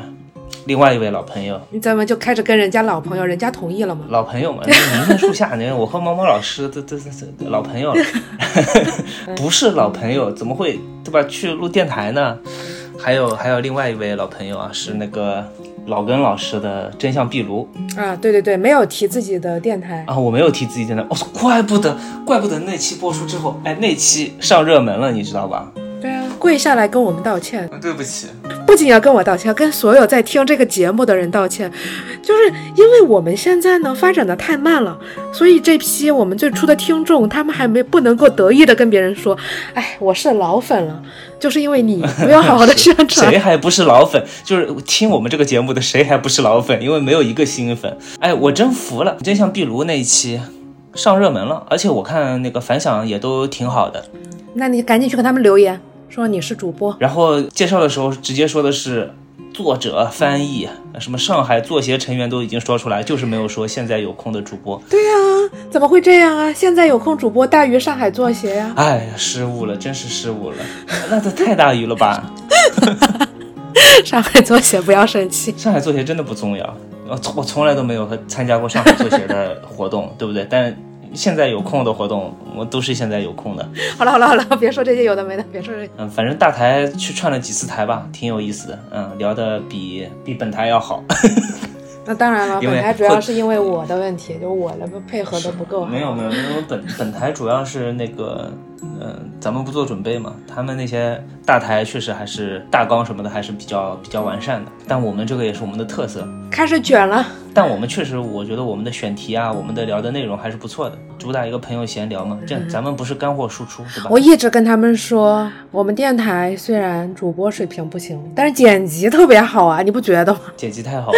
另外一位老朋友，你怎么就开始跟人家老朋友，人家同意了吗？老朋友嘛，那银杏树下呢，我和毛毛老师都都都都老朋友了，不是老朋友怎么会对吧？去录电台呢？还有还有另外一位老朋友啊，是那个老根老师的真相壁炉啊，对对对，没有提自己的电台。啊，我没有提自己电台，我哦，怪不得怪不得那期播出之后，哎，那期上热门了，你知道吧？对啊，跪下来跟我们道歉，对不起，不仅要跟我道歉，要跟所有在听这个节目的人道歉，就是因为我们现在呢发展的太慢了，所以这批我们最初的听众，他们还没不能够得意的跟别人说，哎，我是老粉了，就是因为你没有好好的宣传 谁。还不是老粉？就是听我们这个节目的，谁还不是老粉？因为没有一个新粉。哎，我真服了！真像壁炉那一期上热门了，而且我看那个反响也都挺好的。那你赶紧去跟他们留言，说你是主播。然后介绍的时候直接说的是作者、翻译，什么上海作协成员都已经说出来，就是没有说现在有空的主播。对呀、怎么会这样啊？现在有空主播大于上海作协呀、哎呀，失误了，真是失误了，那这太大于了吧？上海作协不要生气。上海作协真的不重要，我从我从来都没有和参加过上海作协的活动，对不对？但现在有空的活动，我都是现在有空的。好了好了好了，别说这些有的没的，别说这些。嗯，反正大台去串了几次台吧，挺有意思的。嗯，聊的比比本台要好。那当然了，本台主要是因为我的问题，就我的配合的不够好。没有没有，因为本本台主要是那个，嗯、咱们不做准备嘛，他们那些大台确实还是大纲什么的还是比较比较完善的，但我们这个也是我们的特色。开始卷了，但我们确实，我觉得我们的选题啊，我们的聊的内容还是不错的，主打一个朋友闲聊嘛。这样咱们不是干货输出，对吧？我一直跟他们说，我们电台虽然主播水平不行，但是剪辑特别好啊，你不觉得吗？剪辑太好了，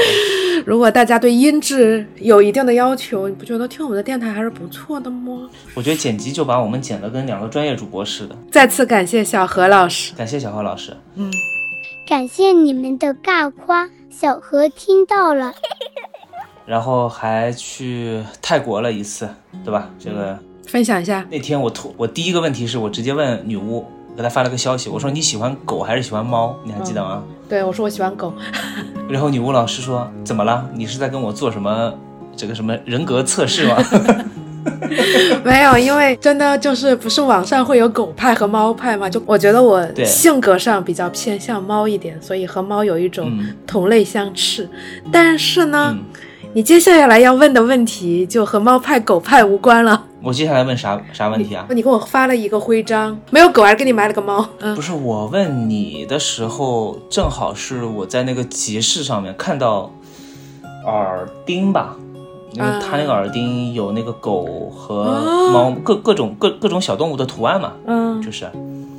如果大家对音质有一定的要求，你不觉得听我们的电台还是不错的吗？我觉得剪辑就把我们剪得跟两个专业主播似的。再次感谢小何老师。感谢小何老师。嗯感谢你们的尬夸，小何听到了。然后还去泰国了一次，对吧？这个分享一下，那天我突我第一个问题是我直接问女巫，给他发了个消息，我说你喜欢狗还是喜欢猫？你还记得吗？对我说我喜欢狗，然后女巫老师说怎么了？你是在跟我做什么这个什么人格测试吗？没有，因为真的就是不是网上会有狗派和猫派嘛？就我觉得我性格上比较偏向猫一点，所以和猫有一种嗯同类相斥。但是呢，嗯，你接下来要问的问题就和猫派狗派无关了。我接下来问啥啥问题啊？你给我发了一个徽章，没有狗，还是给你买了个猫？嗯不，是我问你的时候，正好是我在那个集市上面看到耳钉吧，因为它那个耳钉有那个狗和猫、各各种各各种小动物的图案嘛，嗯就是，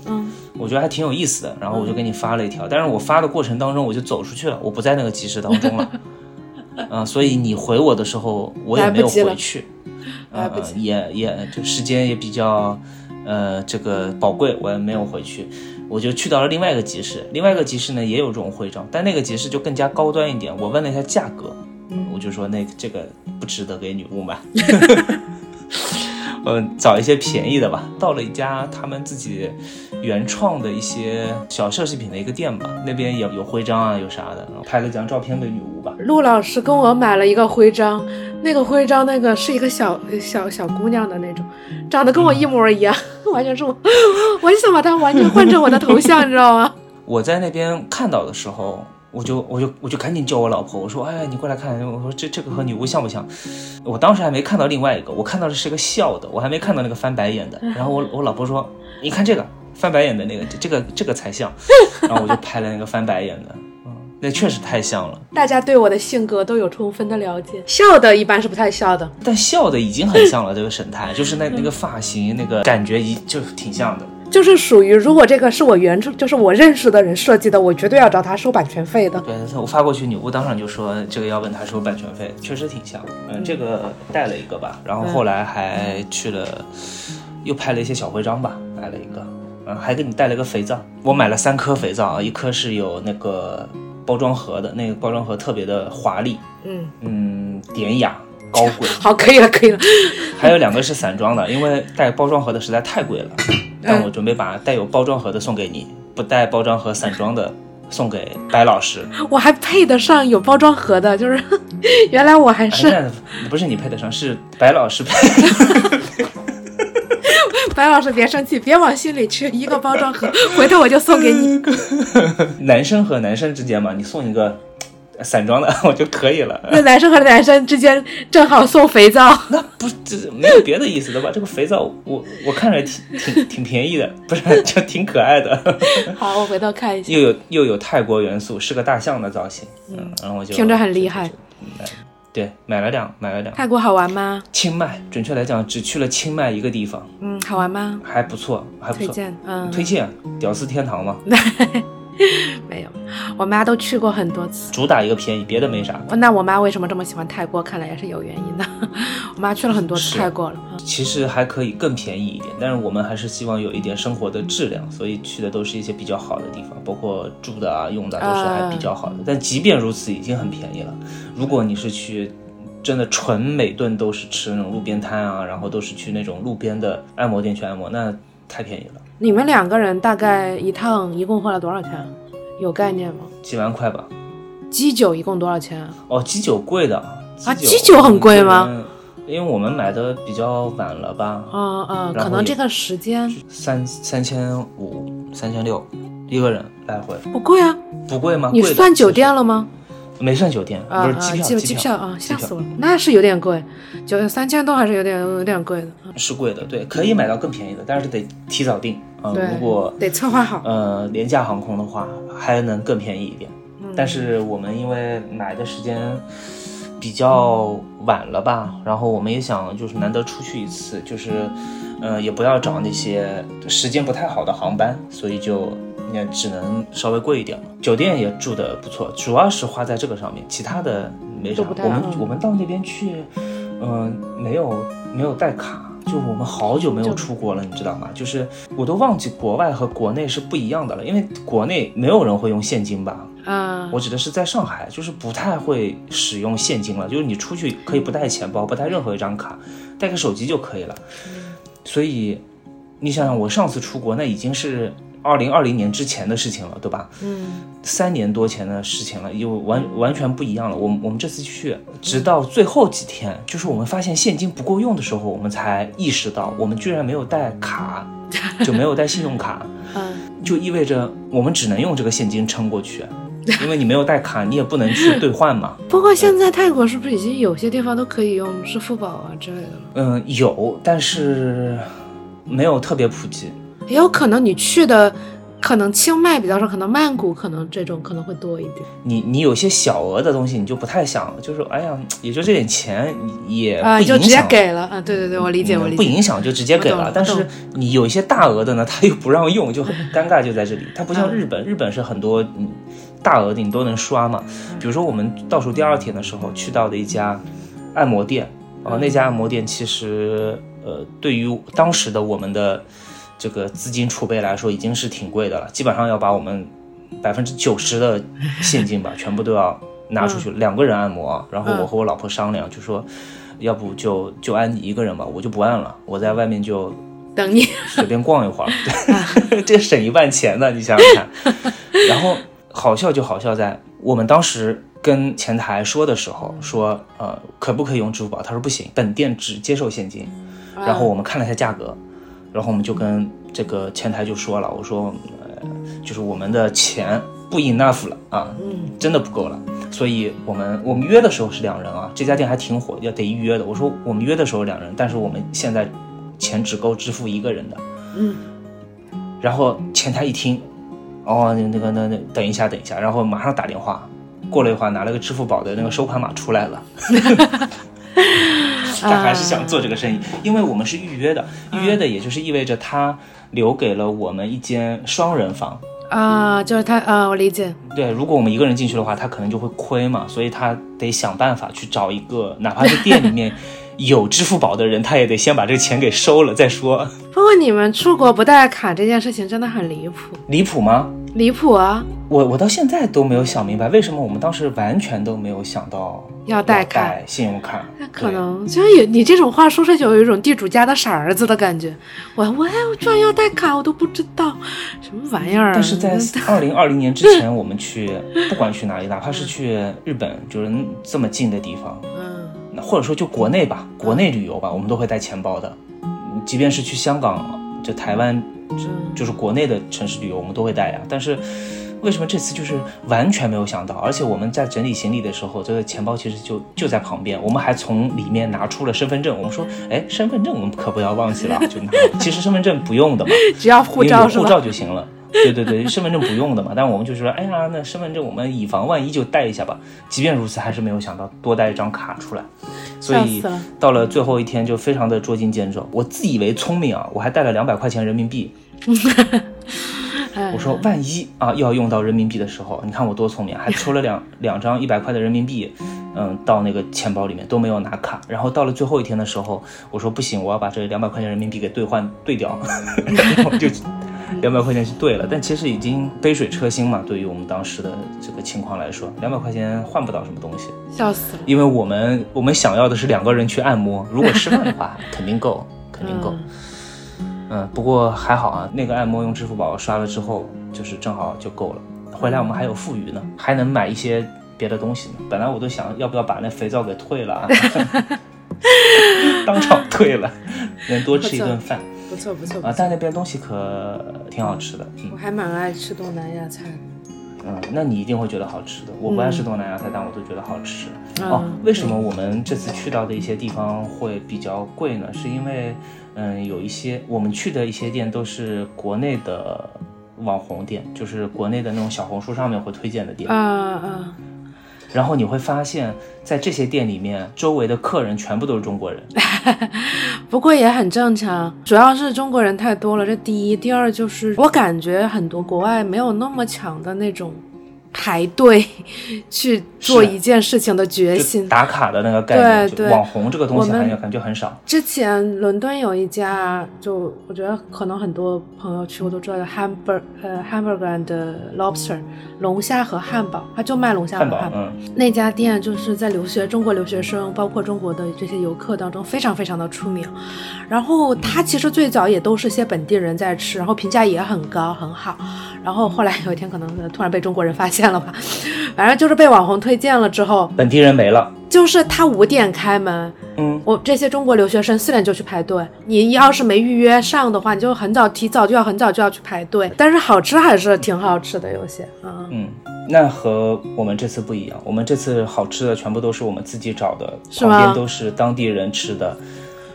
嗯，我觉得还挺有意思的。然后我就给你发了一条，但是我发的过程当中我就走出去了，我不在那个集市当中了，啊、所以你回我的时候我也没有回去。呃来不及也也就时间也比较呃这个宝贵，我也没有回去。我就去到了另外一个集市，另外一个集市呢也有这种徽章，但那个集市就更加高端一点。我问了一下价格，我就说那这个不值得给女巫买 嗯，找一些便宜的吧。到了一家他们自己原创的一些小奢侈品的一个店吧，那边有有徽章啊，有啥的，拍了几张照片给女巫吧。陆老师跟我买了一个徽章，那个徽章那个是一个小小小姑娘的那种，长得跟我一模一样，完全是我，我就想把它完全换成我的头像，你知道吗？我在那边看到的时候，我就我就我就赶紧叫我老婆，我说，哎，你过来看，我说这这个和女巫像不像？我当时还没看到另外一个，我看到的是个笑的，我还没看到那个翻白眼的。然后我我老婆说，你看这个翻白眼的那个，这这个这个才像。然后我就拍了那个翻白眼的，嗯，那确实太像了。大家对我的性格都有充分的了解，笑的一般是不太笑的，但笑的已经很像了，这个神态，就是那那个发型，那个感觉一就挺像的。就是属于如果这个是我原创，就是我认识的人设计的，我绝对要找他收版权费的。对，我发过去，女巫当场就说这个要问他收版权费，确实挺像。嗯，这个带了一个吧，然后后来还去了，又拍了一些小徽章吧，买了一个，嗯，还给你带了个肥皂，我买了三颗肥皂啊，一颗是有那个包装盒的，那个包装盒特别的华丽，嗯，嗯，典雅高贵，好，可以了，可以了。还有两个是散装的，因为带包装盒的实在太贵了，但我准备把带有包装盒的送给你，不带包装盒散装的送给白老师。我还配得上有包装盒的，就是原来我还哎是那不是你配得上，是白老师配。白老师，别生气，别往心里去，一个包装盒，回头我就送给你。男生和男生之间嘛，你送一个呃散装的 我就可以了。那男生和男生之间正好送肥皂，那不这没有别的意思的吧？这个肥皂我我看着挺挺挺便宜的，不是就挺可爱的，好，我回头看一下，又有又有泰国元素，是个大象的造型，嗯，然后我就听着很厉害。对，买了两买了两。泰国好玩吗？清迈，准确来讲只去了清迈一个地方，嗯，好玩吗？还不错，还不错。推荐，嗯，推荐，屌丝天堂嘛，没有，我妈都去过很多次。主打一个便宜，别的没啥。那我妈为什么这么喜欢泰国？看来也是有原因的。我妈去了很多次泰国了。嗯其实还可以更便宜一点，但是我们还是希望有一点生活的质量，所以去的都是一些比较好的地方，包括住的啊、用的都是还比较好的。但即便如此，已经很便宜了。如果你是去真的纯每顿都是吃那种路边摊啊，然后都是去那种路边的按摩店去按摩，那太便宜了，你们两个人大概一趟一共花了多少钱？有概念吗？几万块吧。基酒一共多少钱？哦，基酒贵的啊基酒很贵吗？嗯？因为我们买的比较晚了吧，嗯嗯，然后也可能这个时间三三千五、三千六一个人来回，不贵啊。不贵吗？你算酒店了吗？没算酒店，不是机票，机机票啊，吓死我了，那是有点贵，就三千多还是有点有点贵的。嗯是贵的，对，可以买到更便宜的，但是得提早订啊、对如果得策划好。呃廉价航空的话，还能更便宜一点。嗯但是我们因为买的时间比较晚了吧，然后我们也想就是难得出去一次，就是呃也不要找那些时间不太好的航班，所以就也只能稍微贵一点了。酒店也住的不错，主要是花在这个上面，其他的没啥都不。太我们嗯我们到那边去，嗯、没有没有带卡。就我们好久没有出国了，你知道吗？就是我都忘记国外和国内是不一样的了，因为国内没有人会用现金吧？啊，我指的是在上海，就是不太会使用现金了，就是你出去可以不带钱包，不带任何一张卡，带个手机就可以了。所以你想想，我上次出国那已经是二零二零年之前的事情了，对吧？嗯，三年多前的事情了，又完完全不一样了。我们我们这次去，直到最后几天，就是我们发现现金不够用的时候，我们才意识到我们居然没有带卡，就没有带信用卡。嗯，就意味着我们只能用这个现金撑过去，因为你没有带卡，你也不能去兑换嘛。不过现在泰国是不是已经有些地方都可以用支付宝啊之类的了？嗯，有，但是没有特别普及。也有可能你去的可能清迈比较少，可能曼谷可能这种可能会多一点。你你有些小额的东西，你就不太想，就是哎呀，也就这点钱，也啊，不影就直接响。给了啊！对对对，我理解，嗯我理解。不影响就直接给。了但是你有一些大额的呢，他又不让用，就很尴尬，就在这里。它不像嗯日本，日本是很多嗯大额的你都能刷嘛。比如说我们倒数第二天的时候去到的一家按摩店，啊，那家按摩店其实呃，对于当时的我们的这个资金储备来说，已经是挺贵的了，基本上要把我们百分之九十的现金吧，全部都要拿出去，两个人按摩啊。然后我和我老婆商量，就说，要不就就按你一个人吧，我就不按了，我在外面就等你。随便逛一会儿，对，这省一半钱呢，你想想看。然后好笑就好笑在我们当时跟前台说的时候，说呃可不可以用支付宝？他说不行，本店只接受现金。然后我们看了一下价格，然后我们就跟这个前台就说了，我说呃就是我们的钱不 enough 了啊，真的不够了。所以我们我们约的时候是两人啊，这家店还挺火，要得预约的。我说我们约的时候两人，但是我们现在钱只够支付一个人的。嗯，然后前台一听，哦，那那个那那等一下等一下，然后马上打电话，过了一会儿拿了个支付宝的那个收款码出来了。他还是想做这个生意，因为我们是预约的，预约的也就是意味着他留给了我们一间双人房。啊，就是他啊，我理解。对，如果我们一个人进去的话，他可能就会亏嘛，所以他得想办法去找一个，哪怕是店里面 有支付宝的人，他也得先把这个钱给收了再说。不过你们出国不带卡这件事情真的很离谱，离谱吗？离谱啊！我我到现在都没有想明白，为什么我们当时完全都没有想到要带卡信用卡。那可能就是有你这种话说出去，有一种地主家的傻儿子的感觉。我我我居然要带卡，我都不知道什么玩意儿。但是在 二零二零年之前，我们去不管去哪里，哪怕是去日本，就是这么近的地方，嗯，或者说就国内吧，国内旅游吧，我们都会带钱包的。即便是去香港、就台湾，就是国内的城市旅游，我们都会带呀。但是为什么这次就是完全没有想到？而且我们在整理行李的时候，这个钱包其实就就在旁边，我们还从里面拿出了身份证。我们说，哎，身份证我们可不要忘记了，就拿。其实身份证不用的嘛，只要护照护照就行了。对对对，身份证不用的嘛。但我们就说，哎呀，那身份证我们以防万一就带一下吧。即便如此，还是没有想到多带一张卡出来。所以到了最后一天就非常的捉襟见肘。我自以为聪明啊，我还带了两百块钱人民币。我说万一啊要用到人民币的时候，你看我多聪明，还抽了两 两张一百块的人民币，嗯，到那个钱包里面都没有拿卡。然后到了最后一天的时候，我说不行，我要把这两百块钱人民币给兑换兑掉，然后就。两百块钱是兑了，但其实已经杯水车薪嘛。对于我们当时的这个情况来说，两百块钱换不到什么东西，笑死了。因为我们我们想要的是两个人去按摩，如果吃饭的话肯定够，肯定够。嗯，不过还好啊，那个按摩用支付宝刷了之后，就是正好就够了。回来我们还有富余呢，还能买一些别的东西呢。本来我都想要不要把那肥皂给退了啊，当场退了，能多吃一顿饭。不错不错啊，但那边东西可挺好吃的。我还蛮爱吃东南亚菜的。嗯，那你一定会觉得好吃的。我不爱吃东南亚菜，但我都觉得好吃。哦，为什么我们这次去到的一些地方会比较贵呢？是因为，嗯，有一些我们去的一些店都是国内的网红店，就是国内的那种小红书上面会推荐的店。啊啊。然后你会发现，在这些店里面，周围的客人全部都是中国人。不过也很正常，主要是中国人太多了。这第一，第二就是我感觉很多国外没有那么强的那种。排队去做一件事情的决心，打卡的那个概念，对对，网红这个东西感觉感觉很少。之前伦敦有一家，就我觉得可能很多朋友去过都知道的 Hamburg 呃 Hamburger and Lobster 龙虾和汉堡，他就卖龙虾和汉堡。那家店就是在留学中国留学生，包括中国的这些游客当中非常非常的出名。然后他其实最早也都是些本地人在吃，然后评价也很高很好。然后后来有一天可能突然被中国人发现。了吧，反正就是被网红推荐了之后，本地人没了。就是他五点开门，嗯，我这些中国留学生四点就去排队。你要是没预约上的话，你就很早提早就要很早就要去排队。但是好吃还是挺好吃的，有些啊。嗯，那和我们这次不一样，我们这次好吃的全部都是我们自己找的，旁边都是当地人吃的，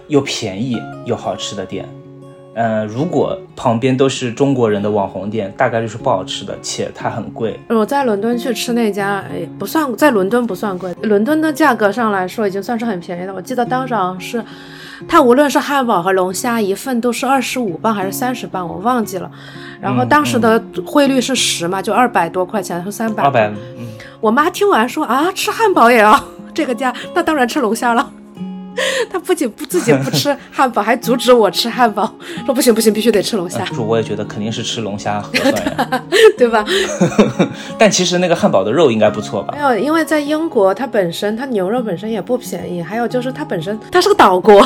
又便宜又好吃的店。呃，如果旁边都是中国人的网红店，大概率是不好吃的，且它很贵。我在伦敦去吃那家，哎，不算在伦敦不算贵，伦敦的价格上来说已经算是很便宜的。我记得当时是，它无论是汉堡和龙虾一份都是二十五磅还是三十磅，我忘记了。然后当时的汇率是十嘛，就二百多块钱，是三百。二百。我妈听完说啊，吃汉堡也要这个价，那当然吃龙虾了。他不仅不自己不吃汉堡，还阻止我吃汉堡，说不行不行，必须得吃龙虾，我也觉得肯定是吃龙虾合算呀。对吧？但其实那个汉堡的肉应该不错吧没？有，因为在英国，它本身它牛肉本身也不便宜，还有就是它本身它是个岛国，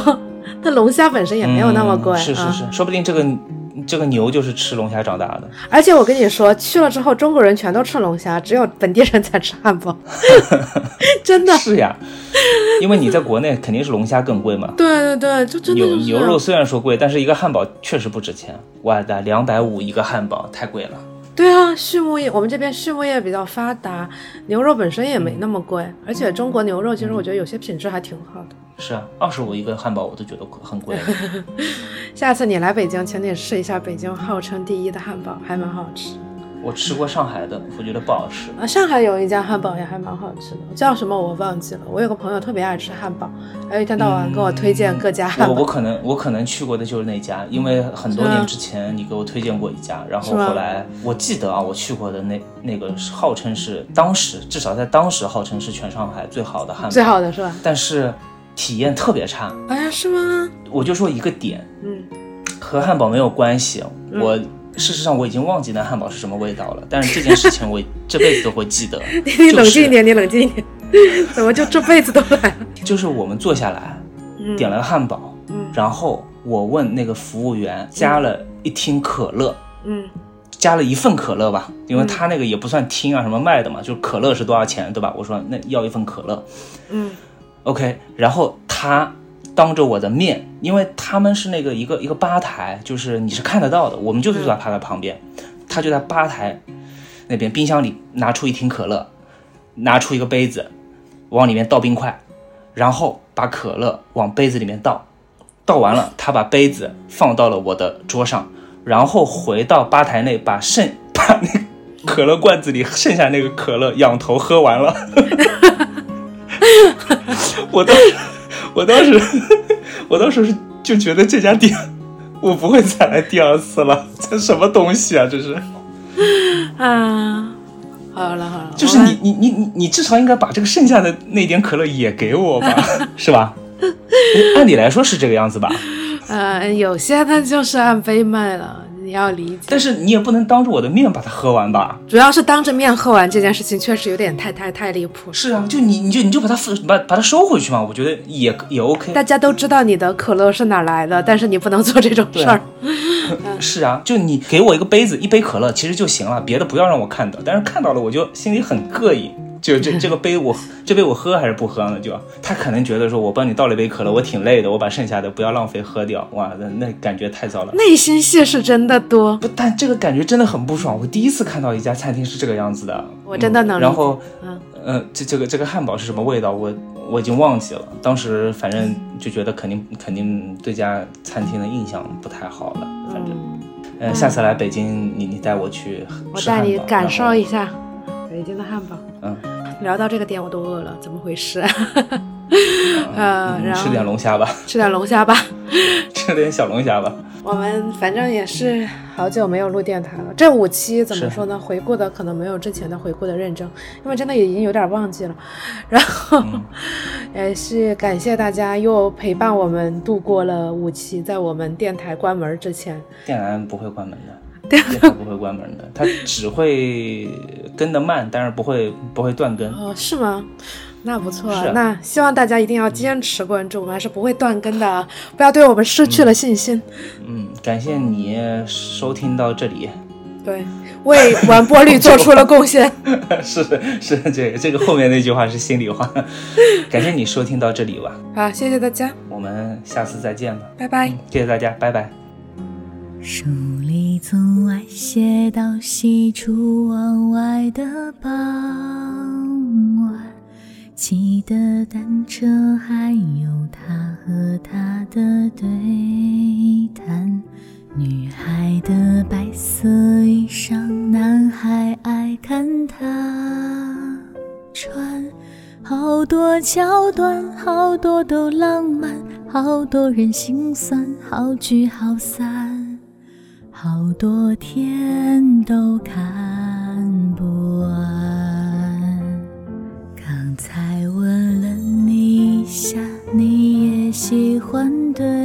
它龙虾本身也没有那么贵。嗯是是啊是，说不定这个这个牛就是吃龙虾长大的。而且我跟你说，去了之后，中国人全都吃龙虾，只有本地人才吃汉堡，真的。是呀，因为你在国内肯定是龙虾更贵嘛。对对对，就真的就是牛牛肉虽然说贵，但是一个汉堡确实不值钱。哇的，两百五一个汉堡太贵了。对啊，畜牧业我们这边畜牧业比较发达，牛肉本身也没那么贵，而且中国牛肉其实我觉得有些品质还挺好的。是啊，二十五一个汉堡我都觉得很贵了。下次你来北京，请你试一下北京号称第一的汉堡，还蛮好吃。我吃过上海的，我觉得不好吃。啊，上海有一家汉堡也还蛮好吃的，叫什么我忘记了。我有个朋友特别爱吃汉堡，还有一天到晚跟我推荐各家汉堡。我我可能我可能去过的就是那家，因为很多年之前你给我推荐过一家，然后后来我记得啊，我去过的那那个号称是当时至少在当时号称是全上海最好的汉堡，最好的是吧？但是体验特别差。哎，是吗？我就说一个点，嗯，和汉堡没有关系。嗯我事实上我已经忘记那汉堡是什么味道了，但是这件事情我这辈子都会记得。你冷静一点，你冷静一点。怎么就这辈子都来了？就是我们坐下来，嗯点了个汉堡，嗯然后我问那个服务员加了一听可乐。嗯加了一份可乐吧，因为他那个也不算听啊什么卖的嘛，就是可乐是多少钱，对吧？我说那要一份可乐嗯，OK，然后他当着我的面，因为他们是那个一个一个吧台，就是你是看得到的，我们就是坐在他的旁边，他就在吧台那边冰箱里拿出一瓶可乐，拿出一个杯子，往里面倒冰块，然后把可乐往杯子里面倒，倒完了，他把杯子放到了我的桌上，然后回到吧台内把剩把那个可乐罐子里剩下那个可乐仰头喝完了。我当时，我当时，我当时是就觉得这家店我不会再来第二次了，这什么东西啊？这是，啊，好了好了，就是你你你你你至少应该把这个剩下的那点可乐也给我吧，是吧？按理来说是这个样子吧，呃，有些它就是按杯卖了，你要理解。但是你也不能当着我的面把它喝完吧？主要是当着面喝完这件事情，确实有点太太太离谱。是啊，就你你就你就把它把把它收回去嘛，我觉得也也 OK。大家都知道你的可乐是哪来的，但是你不能做这种事儿。是啊，就你给我一个杯子，一杯可乐其实就行了，别的不要让我看到。但是看到了，我就心里很膈应。就这这个杯我这杯我喝还是不喝呢？就他可能觉得说我帮你倒了一杯可乐，我挺累的，我把剩下的不要浪费喝掉。哇，那那感觉太糟了。内心戏是真的多，不，但这个感觉真的很不爽。我第一次看到一家餐厅是这个样子的，我真的能然后，嗯呃，这这个这个汉堡是什么味道？我我已经忘记了。当时反正就觉得肯定肯定对家餐厅的印象不太好了。反正，嗯，呃，下次来北京，你你带我去我带吃汉堡你感受一下北京的汉堡。嗯，聊到这个点我都饿了，怎么回事？后 呃，然后嗯吃点龙虾吧，吃点龙虾吧。吃点小龙虾吧。我们反正也是好久没有录电台了，这五期怎么说呢？回顾的可能没有之前的回顾的认真，因为真的已经有点忘记了。然后、嗯也是感谢大家又陪伴我们度过了五期，在我们电台关门之前，电台不会关门的，电台不会关门的，它只会更得慢，但是不会不会断更。哦，是吗？那不错，啊那希望大家一定要坚持关注，我们还是不会断更的啊！不要对我们失去了信心。嗯，感谢你收听到这里。对，为完播率做出了贡献。是是，这个这个后面那句话是心里话。感谢你收听到这里吧，好，谢谢大家，我们下次再见吧。拜拜。谢谢大家，拜拜。书里从爱写到喜出望外的傍晚，骑的单车，还有他和她的对谈。女孩的白色衣裳，男孩爱看她穿。好多桥段，好多都浪漫，好多人心酸，好聚好散，好多天都看不完。刚才吻了你一下你也喜欢对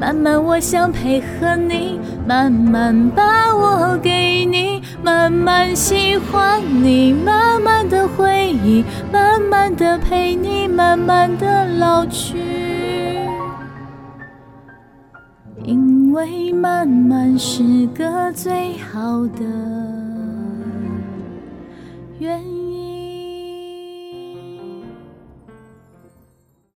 慢慢我想配合你，慢慢把我给你，慢慢喜欢你，慢慢的回忆，慢慢的陪你，慢慢的老去。因为慢慢是个最好的原因。